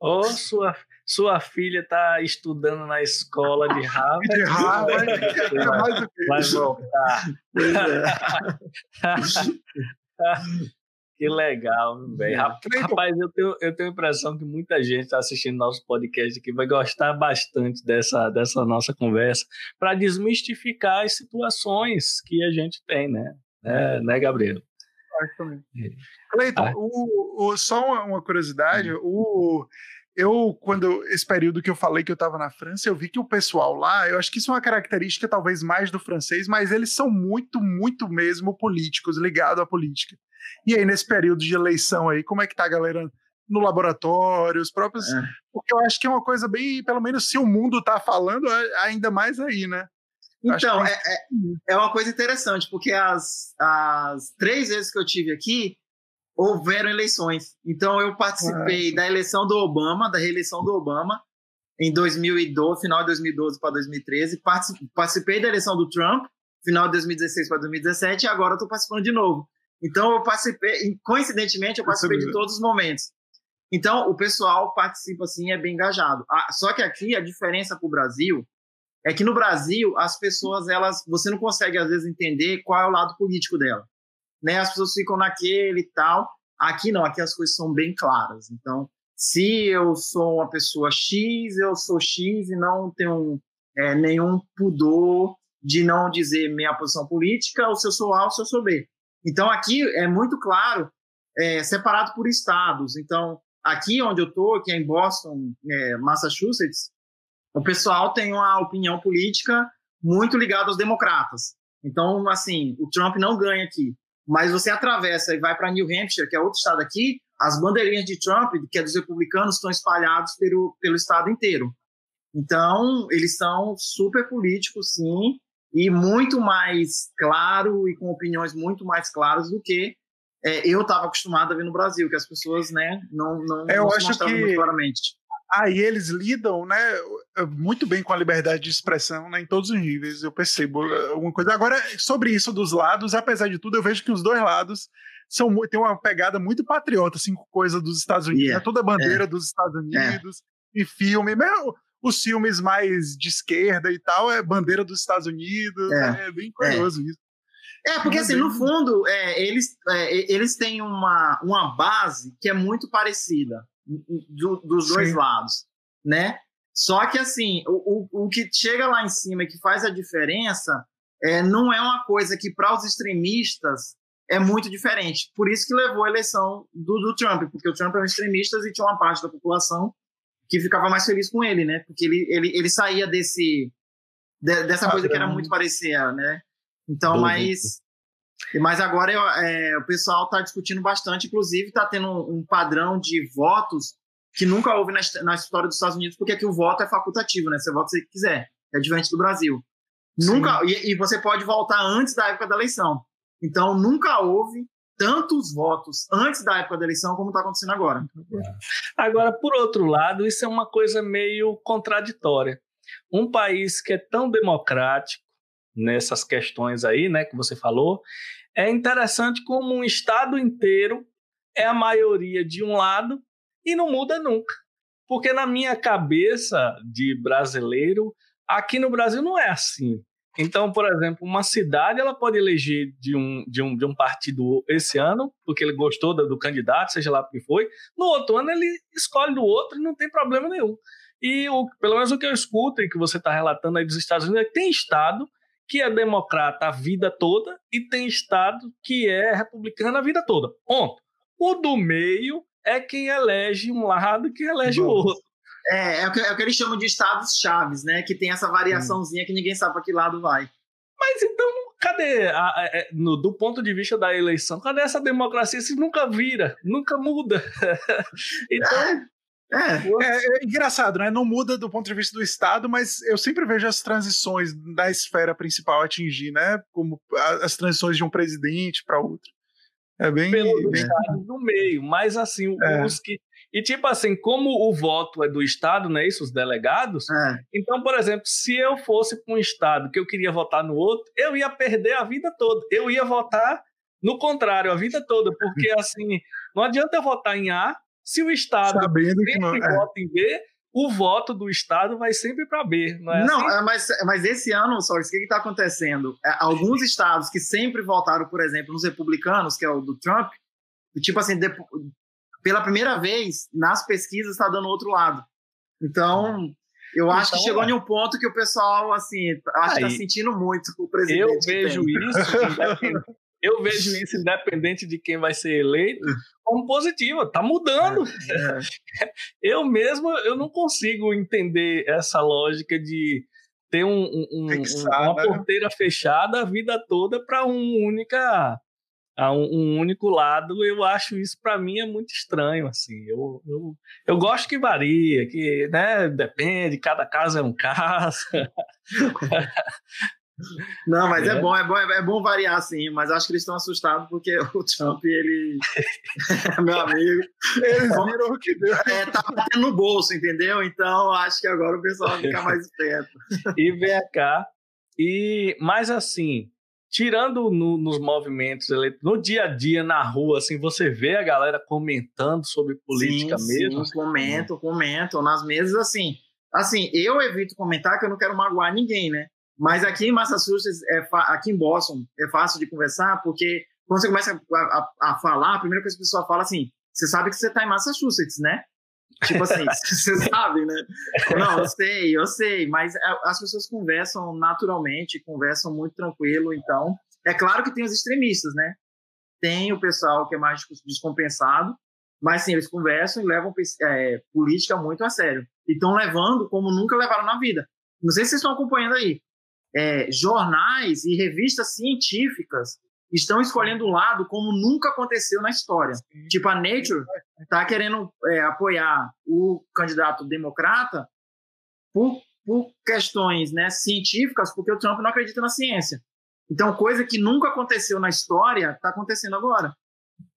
Ou sua, sua filha está estudando na escola de Harvard. De Harvard, é mais do que vai voltar. que legal, velho. Rapaz, eu tenho, eu tenho a impressão que muita gente está assistindo nosso podcast aqui vai gostar bastante dessa, dessa nossa conversa para desmistificar as situações que a gente tem, né? É, né, Gabriel? Acho também. É. Cleiton, ah. o, o, só uma, uma curiosidade, hum. o, eu, quando esse período que eu falei que eu estava na França, eu vi que o pessoal lá, eu acho que isso é uma característica talvez mais do francês, mas eles são muito, muito mesmo políticos, ligados à política. E aí, nesse período de eleição aí, como é que tá a galera no laboratório, os próprios. É. Porque eu acho que é uma coisa bem, pelo menos se o mundo tá falando, ainda mais aí, né? Então, é, é, é, uma coisa interessante, porque as, as três vezes que eu tive aqui, houveram eleições. Então, eu participei da eleição do Obama, da reeleição do Obama, em 2012, final de 2012 para 2013. Participei da eleição do Trump, final de 2016 para 2017, e agora estou participando de novo. Então, eu participei, coincidentemente, eu participei de todos os momentos. Então, o pessoal participa, assim, é bem engajado. Ah, só que aqui, a diferença para o Brasil é que no Brasil as pessoas elas você não consegue às vezes entender qual é o lado político dela, né? As pessoas ficam naquele e tal. Aqui não, aqui as coisas são bem claras. Então, se eu sou uma pessoa X, eu sou X e não tenho é, nenhum pudor de não dizer minha posição política, ou se eu sou A ou se eu sou B. Então, aqui é muito claro, é, separado por estados. Então, aqui onde eu estou, que é em Boston, é, Massachusetts, o pessoal tem uma opinião política muito ligada aos democratas. Então, assim, o Trump não ganha aqui. Mas você atravessa e vai para New Hampshire, que é outro estado aqui, as bandeirinhas de Trump, que é dos republicanos, estão espalhados pelo, pelo estado inteiro. Então, eles são super políticos, sim, e muito mais claro e com opiniões muito mais claras do que é, eu estava acostumado a ver no Brasil, que as pessoas né, não, não, é, eu não acho que muito claramente aí eles lidam né, muito bem com a liberdade de expressão né, em todos os níveis, eu percebo eh, alguma coisa. Agora, sobre isso dos lados, apesar de tudo, eu vejo que os dois lados são têm uma pegada muito patriota, assim, com coisa dos Estados Unidos, yeah. né, toda a bandeira é. dos Estados é. Unidos, é. e filme, mesmo os filmes mais de esquerda e tal, é bandeira dos Estados Unidos, é, é bem curioso isso. É, porque assim, no fundo, é, eles, é, eles têm uma, uma base que é muito parecida do, dos dois Sim. lados, né? Só que assim, o, o, o, que chega lá em cima e que faz a diferença é, não é uma coisa que para os extremistas é muito diferente. Por isso que levou a eleição do, do Trump, porque o Trump é um extremista e tinha uma parte da população que ficava mais feliz com ele, né? Porque ele, ele, ele saía desse de, dessa ah, coisa que era muito parecida, né? Então, mas mas agora é, o pessoal está discutindo bastante, inclusive está tendo um, um, padrão de votos que nunca houve na, na, história dos Estados Unidos, porque aqui o voto é facultativo, né? Você vota se quiser, é diferente do Brasil. Nunca e, e, você pode voltar antes da época da eleição. Então nunca houve tantos votos antes da época da eleição como está acontecendo agora. Agora, por outro lado, isso é uma coisa meio contraditória. Um país que é tão democrático nessas questões aí, né, que você falou, é interessante como um estado inteiro é a maioria de um lado e não muda nunca. Porque na minha cabeça de brasileiro, aqui no Brasil não é assim. Então, por exemplo, uma cidade ela pode eleger de um, de um, de um partido esse ano, porque ele gostou do, do candidato, seja lá o que foi. No outro ano ele escolhe do outro e não tem problema nenhum. E o, pelo menos o que eu escuto e que você está relatando aí dos Estados Unidos é que tem estado que é democrata a vida toda e tem estado que é republicano a vida toda. Ponto. O do meio é quem elege um lado e quem elege o outro. É, é o, que, é o que eles chamam de estados chaves, né? Que tem essa variaçãozinha hum. que ninguém sabe para que lado vai. Mas então, cadê, a, a, é, no, do ponto de vista da eleição, cadê essa democracia? Isso nunca vira, nunca muda. então. É, é, é, engraçado, né? Não muda do ponto de vista do Estado, mas eu sempre vejo as transições da esfera principal atingir, né? Como as transições de um presidente para outro. É bem. Pelo bem... Estado no meio, mas assim, é. os que e, tipo assim, como o voto é do Estado, não é isso? Os delegados. É. Então, por exemplo, se eu fosse para um Estado que eu queria votar no outro, eu ia perder a vida toda. Eu ia votar no contrário a vida toda, porque, assim, não adianta eu votar em A se o Estado Sabendo sempre que não, é. vota em B, o voto do Estado vai sempre para B. Não, é não assim? É, mas, mas esse ano, só o que está acontecendo? Alguns estados que sempre votaram, por exemplo, nos republicanos, que é o do Trump, tipo assim, pela primeira vez, nas pesquisas, está dando outro lado. Então, eu acho então, que chegou é. em um ponto que o pessoal, assim, acho que está sentindo muito o presidente. Eu vejo isso, eu vejo isso independente de quem vai ser eleito, como positivo. Está mudando. É, é. Eu mesmo, eu não consigo entender essa lógica de ter um, um, uma porteira fechada a vida toda para uma única a um, um, único lado, eu acho isso para mim é muito estranho, assim. Eu, eu, eu gosto que varia, que né, depende, cada caso é um caso. Não, mas é. é, bom, é bom, é bom variar, sim. Mas acho que eles estão assustados porque o Trump, ele é meu amigo. Eles viram o que deu. É, tá batendo no bolso, entendeu? Então acho que agora o pessoal vai ficar mais esperto. E vem cá. E, mas assim, tirando no, nos movimentos, no dia a dia, na rua, assim, você vê a galera comentando sobre política sim, mesmo? Sim, comento, comento. Nas mesas, assim, assim, eu evito comentar que eu não quero magoar ninguém, né? Mas aqui em Massachusetts, é aqui em Boston, é fácil de conversar, porque quando você começa a, a, a falar, a primeira coisa que a pessoa fala assim, você sabe que você está em Massachusetts, né? Tipo assim, você sabe, né? Não, eu sei, eu sei, mas é, as pessoas conversam naturalmente, conversam muito tranquilo, então. É claro que tem os extremistas, né? Tem o pessoal que é mais descompensado, mas sim, eles conversam e levam é, política muito a sério. E estão levando como nunca levaram na vida. Não sei se vocês estão acompanhando aí. É, jornais e revistas científicas estão escolhendo um lado como nunca aconteceu na história. Tipo, a Nature está querendo é, apoiar o candidato democrata por, por questões né, científicas, porque o Trump não acredita na ciência. Então, coisa que nunca aconteceu na história está acontecendo agora.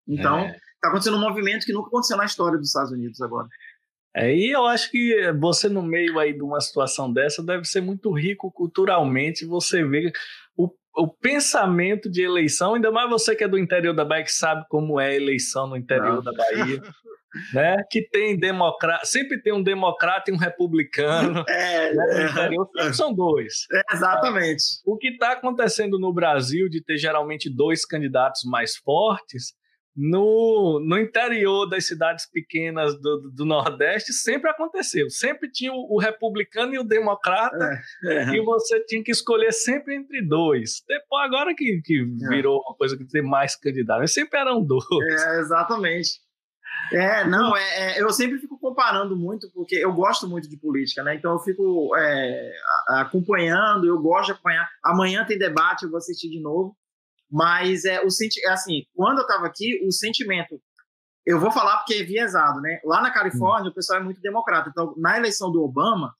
Então, está é. acontecendo um movimento que nunca aconteceu na história dos Estados Unidos agora. É, e eu acho que você no meio aí de uma situação dessa deve ser muito rico culturalmente, você vê o o pensamento de eleição, ainda mais você que é do interior da Bahia, que sabe como é a eleição no interior Não. da Bahia. né? Que tem democrata, sempre tem um democrata e um republicano. É, né? no interior é. são dois. É, exatamente. O que está acontecendo no Brasil de ter geralmente dois candidatos mais fortes no, no interior das cidades pequenas do, do, Nordeste sempre aconteceu. Sempre tinha o, o republicano e o democrata, é, é. e você tinha que escolher sempre entre dois. Depois, agora que, que é. virou uma coisa que tem mais candidatos, sempre eram dois. É, exatamente. É, não, é, é, eu sempre fico comparando muito, porque eu gosto muito de política, né? Então eu fico é, acompanhando, eu gosto de acompanhar. Amanhã tem debate, eu vou assistir de novo. Mas é, o senti é assim, quando eu estava aqui, o sentimento. Eu vou falar porque é viesado, né? Lá na Califórnia, o pessoal é muito democrata. Então, na eleição do Obama,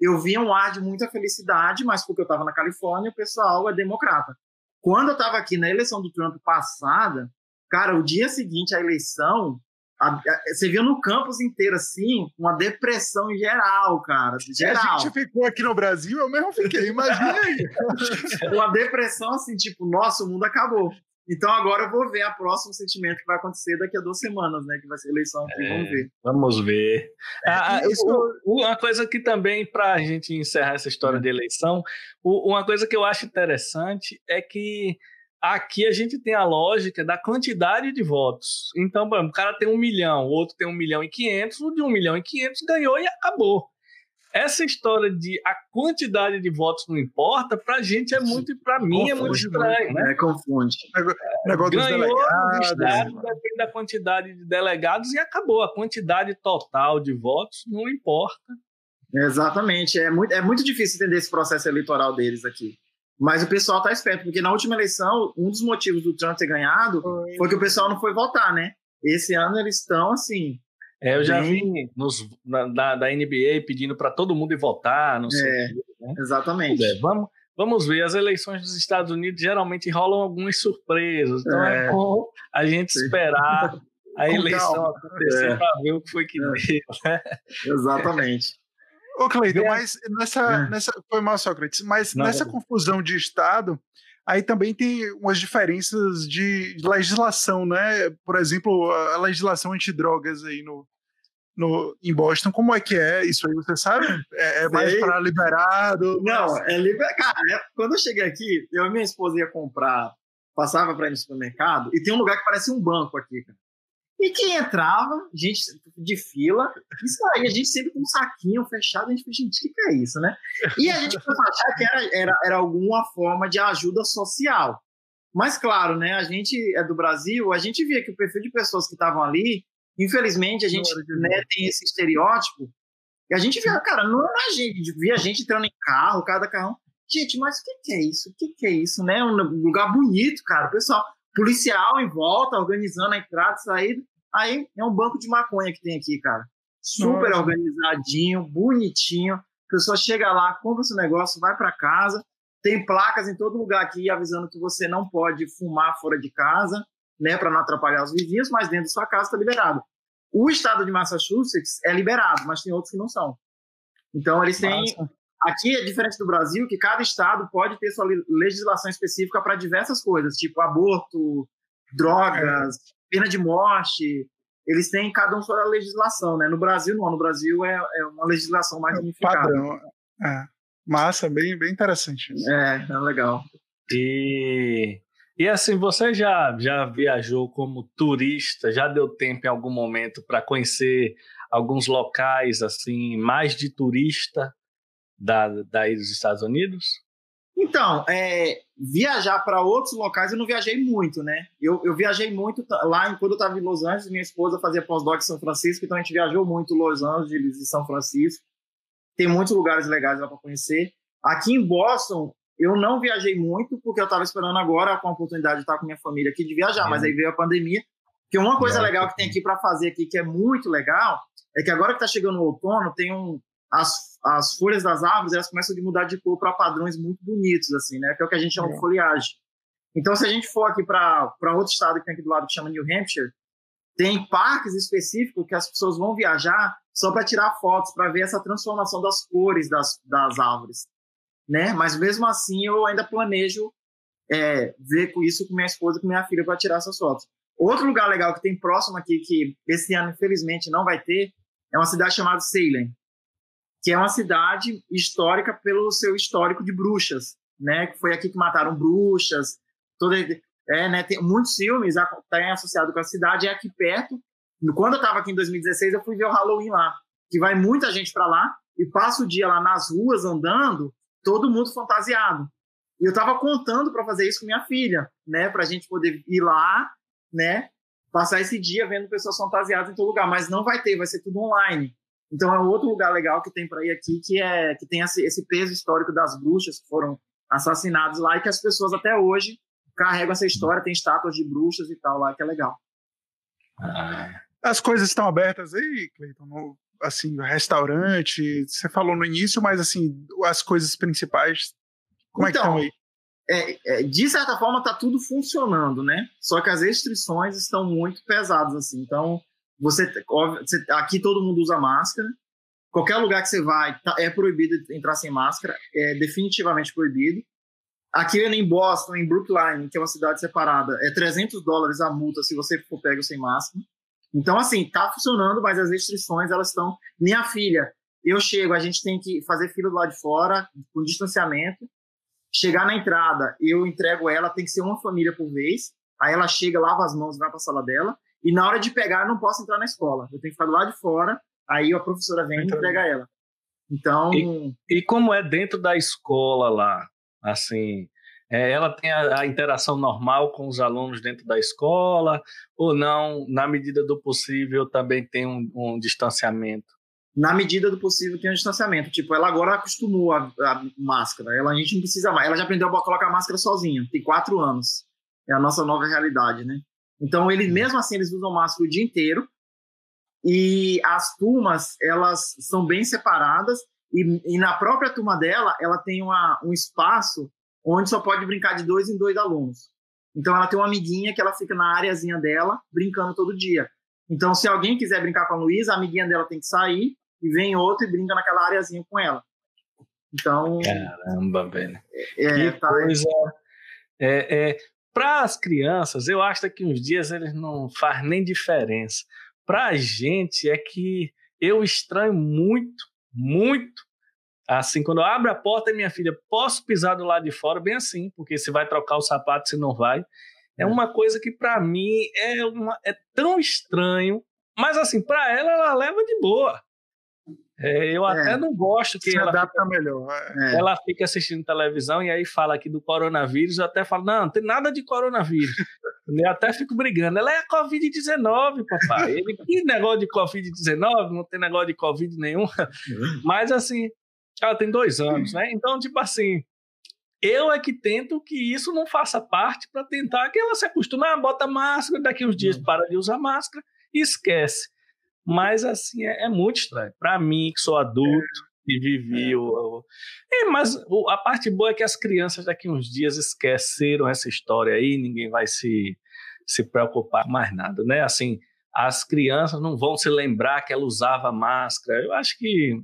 eu via um ar de muita felicidade, mas porque eu estava na Califórnia, o pessoal é democrata. Quando eu estava aqui na eleição do Trump passada, cara, o dia seguinte à eleição, a, a, você viu no campus inteiro, assim, uma depressão geral, cara. Geral. A gente ficou aqui no Brasil, eu mesmo fiquei, imagina aí. uma depressão, assim, tipo, nossa, o mundo acabou. Então agora eu vou ver a próximo sentimento que vai acontecer daqui a duas semanas, né? Que vai ser eleição aqui, é, vamos ver. Vamos ver. Ah, ah isso... Uma coisa que também, para a gente encerrar essa história de eleição, uma coisa que eu acho interessante é que aqui a gente tem a lógica da quantidade de votos. Então, o cara tem um milhão, o outro tem um milhão e quinhentos, o de um milhão e quinhentos ganhou e acabou essa história de a quantidade de votos não importa, pra gente é muito, pra mim é muito estranho, né? É, confunde. É, negócio Ganhou dos estado, depende da quantidade de delegados e acabou. A quantidade total de votos não importa. Exatamente. É muito, é muito difícil entender esse processo eleitoral deles aqui. Mas o pessoal tá esperto, porque na última eleição, um dos motivos do Trump ter ganhado foi, foi que o pessoal não foi votar, né? Esse ano eles estão assim, é, eu já vi nos, na, da, da NBA pedindo para todo mundo ir votar, não sei. É, né? Exatamente. É, vamos, vamos ver, as eleições dos Estados Unidos geralmente rolam algumas surpresas, então é, é bom a gente esperar a eleição acontecer é. para ver o que foi que é. deu. Né? Exatamente. Ô, Cleiton, mas nessa, nessa. Foi mal, Sócrates, mas não, nessa confusão de Estado, aí também tem umas diferenças de legislação, né? Por exemplo, a legislação antidrogas aí no, no, em Boston, como é que é isso aí, você sabe? É, é mais para liberado? Não, é liberado. Cara, é, quando eu cheguei aqui, eu e minha esposa ia comprar, passava para ir no supermercado, e tem um lugar que parece um banco aqui, cara. E quem entrava, gente de fila, isso aí, a gente sempre com um saquinho fechado, a gente falou, gente, o que, é isso, né? E a gente a achar que era, era, era alguma forma de ajuda social. Mas, claro, né, a gente é do Brasil, a gente via que o perfil de pessoas que estavam ali Infelizmente, a gente né, tem esse estereótipo. E a gente via, cara, não é gente, via gente entrando em carro, cada carro. Gente, mas o que, que, é isso? O que, que, é isso, né? Um lugar bonito, cara. O pessoal, policial em volta, organizando a entrada e saída. Aí é um banco de maconha que tem aqui, cara. Super Nossa. organizadinho, bonitinho. A pessoa chega lá, compra seu negócio, vai para casa. Tem placas em todo lugar aqui avisando que você não pode fumar fora de casa né, para não atrapalhar os vizinhos, mas dentro de sua casa está liberado. O estado de Massachusetts é liberado, mas tem outros que não são. Então, eles têm. Nossa. Aqui é diferente do Brasil, que cada estado pode ter sua legislação específica para diversas coisas, tipo aborto, drogas, pena de morte. Eles têm cada um sua legislação, né? No Brasil, não. No Brasil é, é uma legislação mais é unificada. Padrão. É. Massa, bem, bem interessante. É, é legal. E e assim, você já, já viajou como turista? Já deu tempo em algum momento para conhecer alguns locais assim, mais de turista da, daí dos Estados Unidos? Então, é, viajar para outros locais eu não viajei muito, né? Eu, eu viajei muito lá quando eu estava em Los Angeles, minha esposa fazia pós-doc em São Francisco, então a gente viajou muito Los Angeles e São Francisco. Tem muitos lugares legais lá para conhecer. Aqui em Boston, eu não viajei muito, porque eu estava esperando agora com a oportunidade de estar com minha família aqui de viajar, mas aí veio a pandemia. Que uma coisa legal que tem aqui para fazer aqui, que é muito legal, é que agora que está chegando o outono, tem um. As, as folhas das árvores elas começam a mudar de cor para padrões muito bonitos, assim, né? Que é o que a gente chama de foliagem. Então, se a gente for aqui para outro estado que tem aqui do lado, que chama New Hampshire, tem parques específicos que as pessoas vão viajar só para tirar fotos, para ver essa transformação das cores das, das árvores né? Mas mesmo assim eu ainda planejo é, ver com isso com minha esposa e com minha filha para tirar essas fotos. Outro lugar legal que tem próximo aqui, que esse ano infelizmente não vai ter, é uma cidade chamada Salem, que é uma cidade histórica pelo seu histórico de bruxas, né? Que foi aqui que mataram bruxas, toda é, né, tem muitos filmes tem associado com a cidade, é aqui perto. Quando eu estava aqui em 2016, eu fui ver o Halloween lá, que vai muita gente para lá e passa o dia lá nas ruas andando todo mundo fantasiado. E eu estava contando para fazer isso com minha filha, né, para a gente poder ir lá, né, passar esse dia vendo pessoas fantasiadas em todo lugar, mas não vai ter, vai ser tudo online. Então é um outro lugar legal que tem para ir aqui, que é que tem esse, peso histórico das bruxas que foram assassinadas lá e que as pessoas até hoje carregam essa história, tem estátuas de bruxas e tal lá, que é legal. As coisas estão abertas aí, Cleiton, assim, restaurante, você falou no início, mas assim, as coisas principais, como então, é que estão aí? É, é, de certa forma está tudo funcionando, né? Só que as restrições estão muito pesadas, assim. Então, você, você aqui todo mundo usa máscara. Qualquer lugar que você vai tá, é proibido entrar sem máscara, é definitivamente proibido. Aqui em Boston, em Brookline, que é uma cidade separada, é 300 dólares a multa se você for pego sem máscara. Então, assim, tá funcionando, mas as restrições, elas estão... Minha filha, eu chego, a gente tem que fazer fila do lado de fora, com distanciamento. Chegar na entrada, eu entrego ela, tem que ser uma família por vez. Aí ela chega, lava as mãos, vai para a sala dela. E na hora de pegar, eu não posso entrar na escola. Eu tenho que ficar do lado de fora. Aí a professora vem então, e entrega ela. Então. E, e, como é dentro da escola lá? Assim, é, ela tem a, a, interação normal com os alunos dentro da escola? Ou não, na medida do possível, também tem um, um distanciamento? na medida do possível, tem um distanciamento. Tipo, ela agora acostumou a, a, máscara. Ela, a gente não precisa mais. Ela já aprendeu a colocar a máscara sozinha. Tem quatro anos. É a nossa nova realidade, né? Então, ele, mesmo assim, eles usam máscara o dia inteiro. E as turmas, elas são bem separadas. E, e na própria turma dela, ela tem uma, um espaço onde só pode brincar de dois em dois alunos. Então, ela tem uma amiguinha que ela fica na areazinha dela, brincando todo dia. Então, se alguém quiser brincar com a Luísa, a amiguinha dela tem que sair e vem outro e brinca naquela areazinha com ela. Então. Caramba, velho. É, que tá... coisa. É, é, para as crianças, eu acho que daqui uns dias eles não faz nem diferença. Para a gente é que eu estranho muito, muito. Assim, quando eu abro a porta, minha filha, posso pisar do lado de fora, bem assim, porque se vai trocar o sapato, se não vai. É, é. uma coisa que para mim é, uma, é tão estranho, mas assim, para ela, ela leva de boa. É, eu é, até não gosto que se ela adapta fica, melhor. É. Ela fica assistindo televisão e aí fala aqui do coronavírus, eu até falo, não, não tem nada de coronavírus. eu até fico brigando. Ela é a Covid-19, papai. Ele, que negócio de Covid-19? Não tem negócio de Covid nenhum. Uhum. Mas assim, ela tem dois anos, né? Então, tipo assim, eu é que tento que isso não faça parte para tentar que ela se acostume, ah, bota máscara, daqui uns dias uhum. para de usar máscara e esquece. Mas, assim, é, é muito estranho. Para mim, que sou adulto é. e vivi é. o. É, mas a parte boa é que as crianças daqui uns dias esqueceram essa história aí, ninguém vai se, se preocupar mais nada, né? Assim, as crianças não vão se lembrar que ela usava máscara. Eu acho que.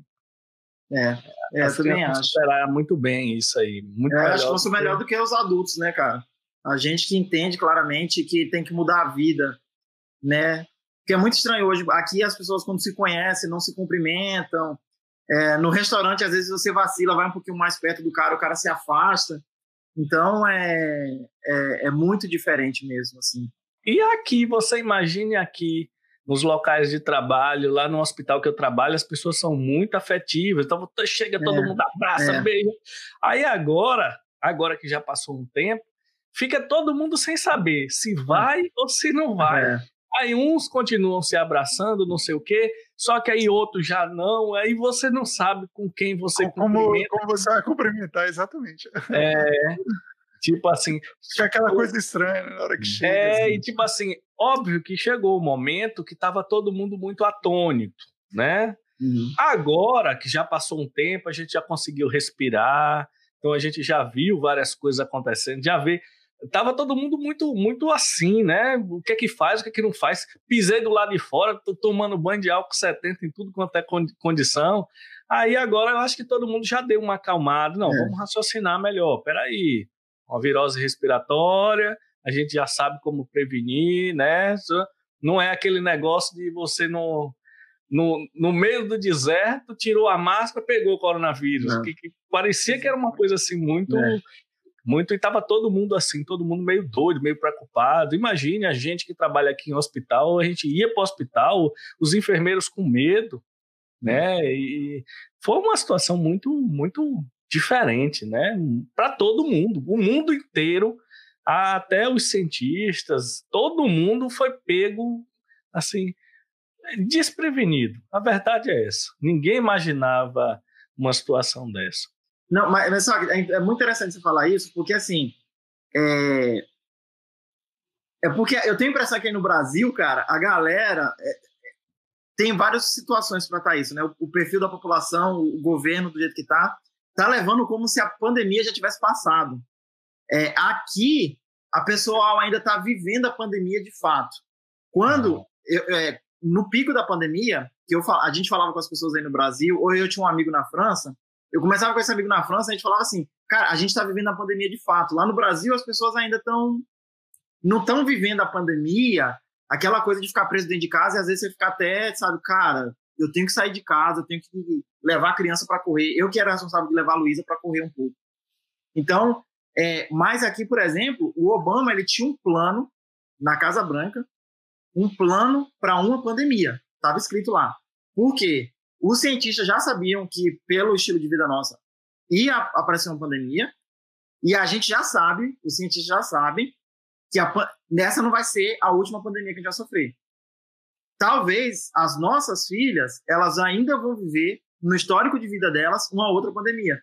É, é eu também acho. esperar muito bem isso aí. Muito é, acho que fosse melhor do que os adultos, né, cara? A gente que entende claramente que tem que mudar a vida, né? Que é muito estranho hoje. Aqui as pessoas, quando se conhecem, não se cumprimentam. É, no restaurante, às vezes você vacila, vai um pouquinho mais perto do cara, o cara se afasta. Então é, é, é muito diferente mesmo, assim. E aqui, você imagine aqui, nos locais de trabalho, lá no hospital que eu trabalho, as pessoas são muito afetivas. Então chega todo é, mundo abraça, é. beija. Aí agora, agora que já passou um tempo, fica todo mundo sem saber se vai ou se não vai. É. Aí uns continuam se abraçando, não sei o quê, só que aí outros já não, aí você não sabe com quem você como, como você vai cumprimentar, exatamente. É, tipo assim... Fica aquela coisa estranha né, na hora que chega. É, assim. e tipo assim, óbvio que chegou o momento que estava todo mundo muito atônito, né? Uhum. Agora que já passou um tempo, a gente já conseguiu respirar, então a gente já viu várias coisas acontecendo, já vê tava todo mundo muito muito assim, né? O que é que faz, o que é que não faz. Pisei do lado de fora, tô tomando banho de álcool 70 em tudo quanto é condição. Aí agora eu acho que todo mundo já deu uma acalmada. Não, é. vamos raciocinar melhor. Peraí, uma virose respiratória, a gente já sabe como prevenir, né? Não é aquele negócio de você no, no, no meio do deserto, tirou a máscara, pegou o coronavírus. Que, que, parecia que era uma coisa assim muito é muito e estava todo mundo assim, todo mundo meio doido, meio preocupado. Imagine a gente que trabalha aqui em hospital, a gente ia para o hospital, os enfermeiros com medo, né? E foi uma situação muito, muito diferente, né? Para todo mundo, o mundo inteiro, até os cientistas, todo mundo foi pego assim desprevenido. A verdade é essa. Ninguém imaginava uma situação dessa. Não, mas, mas só, é, é muito interessante você falar isso, porque assim. É, é porque eu tenho a impressão que aí no Brasil, cara, a galera é, tem várias situações para estar isso, né? O, o, perfil da população, o governo do jeito que tá, tá levando como se a pandemia já tivesse passado. É, aqui, a pessoa ainda está vivendo a pandemia de fato. Quando, eu, é, no pico da pandemia, que eu, a gente falava com as pessoas aí no Brasil, ou eu tinha um amigo na França, eu começava com esse amigo na França, a gente falava assim, cara, a gente está vivendo a pandemia de fato. Lá no Brasil, as pessoas ainda estão não estão vivendo a pandemia, aquela coisa de ficar preso dentro de casa e às vezes você fica até, sabe, cara, eu tenho que sair de casa, eu tenho que levar a criança para correr. Eu que era responsável de levar a Luísa para correr um pouco. Então, é, mas aqui, por exemplo, o Obama ele tinha um plano na Casa Branca, um plano para uma pandemia. Estava escrito lá. Por quê? Os cientistas já sabiam que, pelo estilo de vida nossa, ia aparecer uma pandemia, e a gente já sabe, os cientistas já sabem, que a, nessa não vai ser a última pandemia que a gente vai sofrer. Talvez as nossas filhas, elas ainda vão viver, no histórico de vida delas, uma outra pandemia.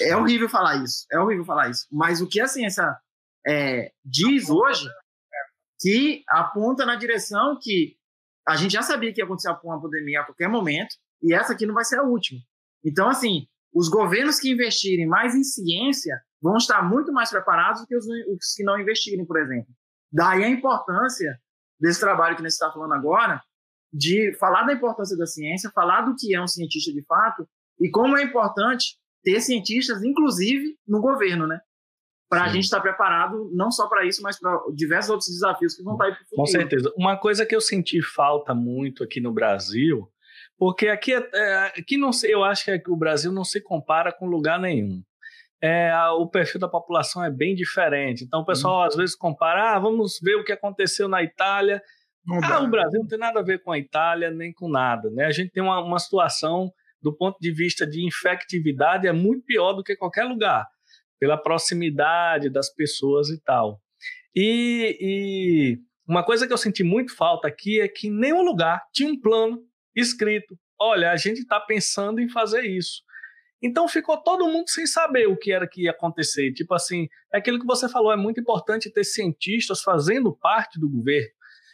É horrível falar isso, é horrível falar isso. Mas o que a ciência é, diz hoje, que aponta na direção que a gente já sabia que ia acontecer uma pandemia a qualquer momento, e essa aqui não vai ser a última. Então, assim, os governos que investirem mais em ciência vão estar muito mais preparados do que os, os que não investirem, por exemplo. Daí a importância desse trabalho que nós está falando agora, de falar da importância da ciência, falar do que é um cientista de fato e como é importante ter cientistas, inclusive no governo, né? Para a gente estar preparado não só para isso, mas para diversos outros desafios que vão estar aí para o futuro. Com certeza. Uma coisa que eu senti falta muito aqui no Brasil, porque aqui, é, é aqui não sei, eu acho que o Brasil não se compara com lugar nenhum. É, o perfil da população é bem diferente. Então o pessoal hum. às vezes compara, ah, vamos ver o que aconteceu na Itália. Não ah, dá. o Brasil não tem nada a ver com a Itália nem com nada, né? A gente tem uma, uma situação do ponto de vista de infectividade é muito pior do que qualquer lugar, pela proximidade das pessoas e tal. E, e uma coisa que eu senti muito falta aqui é que em nenhum lugar tinha um plano escrito. Olha, a gente está pensando em fazer isso. Então ficou todo mundo sem saber o que era que ia acontecer. Tipo assim, é aquilo que você falou, é muito importante ter cientistas fazendo parte do governo.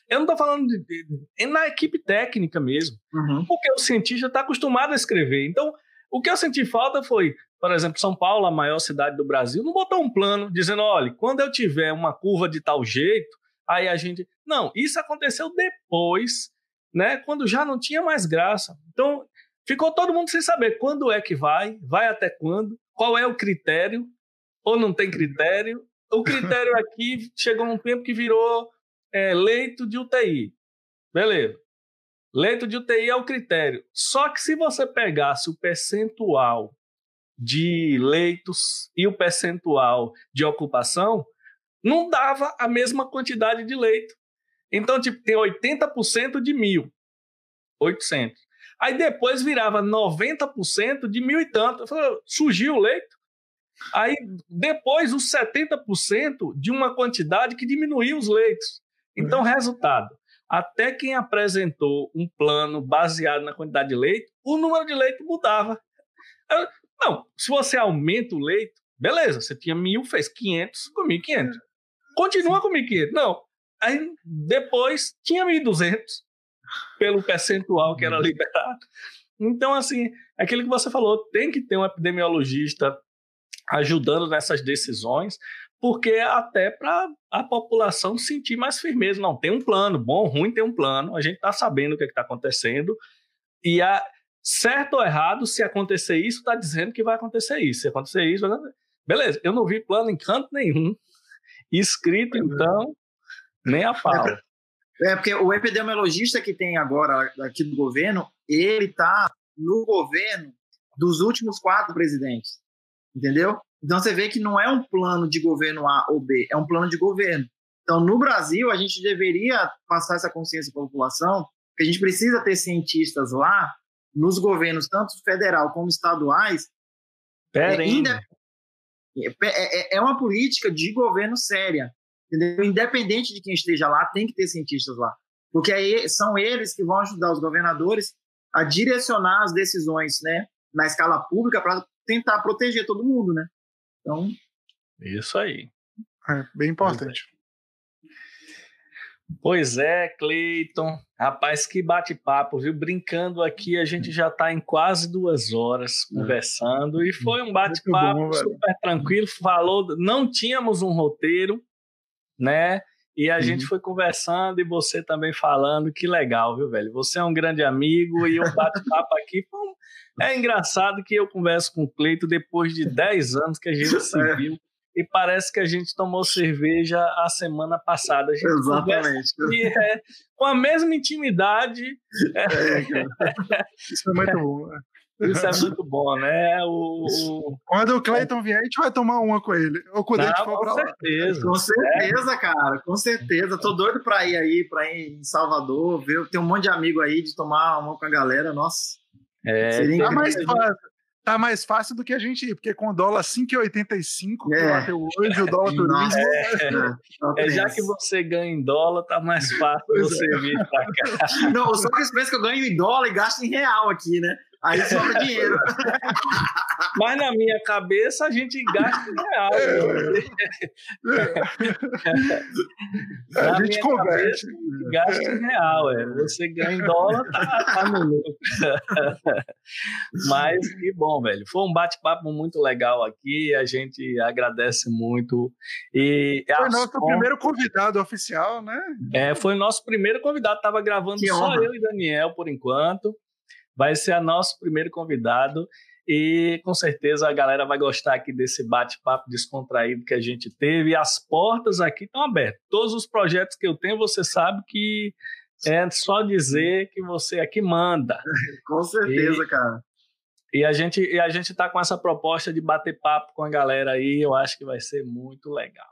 Eu não estou falando de, de, de, na equipe técnica mesmo, uhum. porque o cientista está acostumado a escrever. Então, o que eu senti falta foi, por exemplo, São Paulo, a maior cidade do Brasil, não botou um plano dizendo, olha, quando eu tiver uma curva de tal jeito, aí a gente. Não, isso aconteceu depois, né? Quando já não tinha mais graça. Então, ficou todo mundo sem saber quando é que vai, vai até quando, qual é o critério, ou não tem critério. O critério aqui chegou um tempo que virou é, leito de UTI. Beleza. Leito de UTI é o critério. Só que se você pegasse o percentual de leitos e o percentual de ocupação, não dava a mesma quantidade de leito. Então, tipo, tem 80% de mil, 800. Aí depois virava 90% de mil e tanto. Falei, surgiu o leito. Aí depois os 70% de uma quantidade que diminuiu os leitos. Então, resultado: até quem apresentou um plano baseado na quantidade de leito, o número de leito mudava. Não, se você aumenta o leito, beleza, você tinha mil, fez 500, com 1.500. Continua com 1.500. Não. Aí depois tinha 1.200 pelo percentual que era uhum. liberado. Então, assim, é aquilo que você falou, tem que ter um epidemiologista ajudando nessas decisões, porque até para a população sentir mais firmeza. Não, tem um plano, bom ou ruim tem um plano, a gente está sabendo o que é está acontecendo, e a, certo ou errado, se acontecer isso, está dizendo que vai acontecer isso. Se acontecer isso, vai acontecer. beleza, eu não vi plano em canto nenhum, escrito, então, nem a pau. É, porque o epidemiologista que tem agora aqui do governo, ele está no governo dos últimos quatro presidentes, entendeu? Então você vê que não é um plano de governo A ou B, é um plano de governo. Então no Brasil a gente deveria passar essa consciência para a população que a gente precisa ter cientistas lá nos governos tanto federal como estaduais. Pera, é, é, é, é uma política de governo séria, entendeu? Independente de quem esteja lá, tem que ter cientistas lá, porque aí são eles que vão ajudar os governadores a direcionar as decisões, né, na escala pública para tentar proteger todo mundo, né? Então. Isso aí. É bem importante. Pois é, Cleiton. Rapaz, que bate-papo, viu? Brincando aqui, a gente já está em quase duas horas é. conversando e foi um bate-papo super tranquilo. Falou, não tínhamos um roteiro, né? E a uhum. gente foi conversando e você também falando, que legal, viu, velho? Você é um grande amigo e o bate-papo aqui foi um... É engraçado que eu converso com o Cleito depois de 10 anos que a gente se é. viu e parece que a gente tomou cerveja a semana passada. A Exatamente. E é, com a mesma intimidade. É, Isso é muito bom. Né? Isso é muito bom, né? O, o... Quando o Cleiton vier, a gente vai tomar uma com ele. Ou quando Não, a gente for com certeza. Com certeza, é. cara. Com certeza. Tô doido pra ir aí, pra ir em Salvador. Ver. Tem um monte de amigo aí de tomar uma com a galera. Nossa. É, Seria tá mais fácil. Tá mais fácil do que a gente ir, porque com o dólar 5,85 é. hoje, o dólar turismo. É, é, é, já que você ganha em dólar, tá mais fácil você é. vir pra cá. Não, só que pensa que eu ganho em dólar e gasto em real aqui, né? Aí sobra dinheiro. Mas na minha cabeça a gente gasta em real. É. a gente converte. Gasta em real, é. Você ganha em dólar, tá, tá no lucro. Mas que bom, velho. Foi um bate-papo muito legal aqui. A gente agradece muito. E foi nosso som... primeiro convidado oficial, né? É, foi nosso primeiro convidado. Tava gravando que só honra. eu e Daniel por enquanto vai ser nosso primeiro convidado e com certeza a galera vai gostar aqui desse bate-papo descontraído que a gente teve. E as portas aqui estão abertas. Todos os projetos que eu tenho, você sabe que é só dizer que você aqui manda. com certeza, e, cara. E a gente e a gente está com essa proposta de bater papo com a galera aí. Eu acho que vai ser muito legal.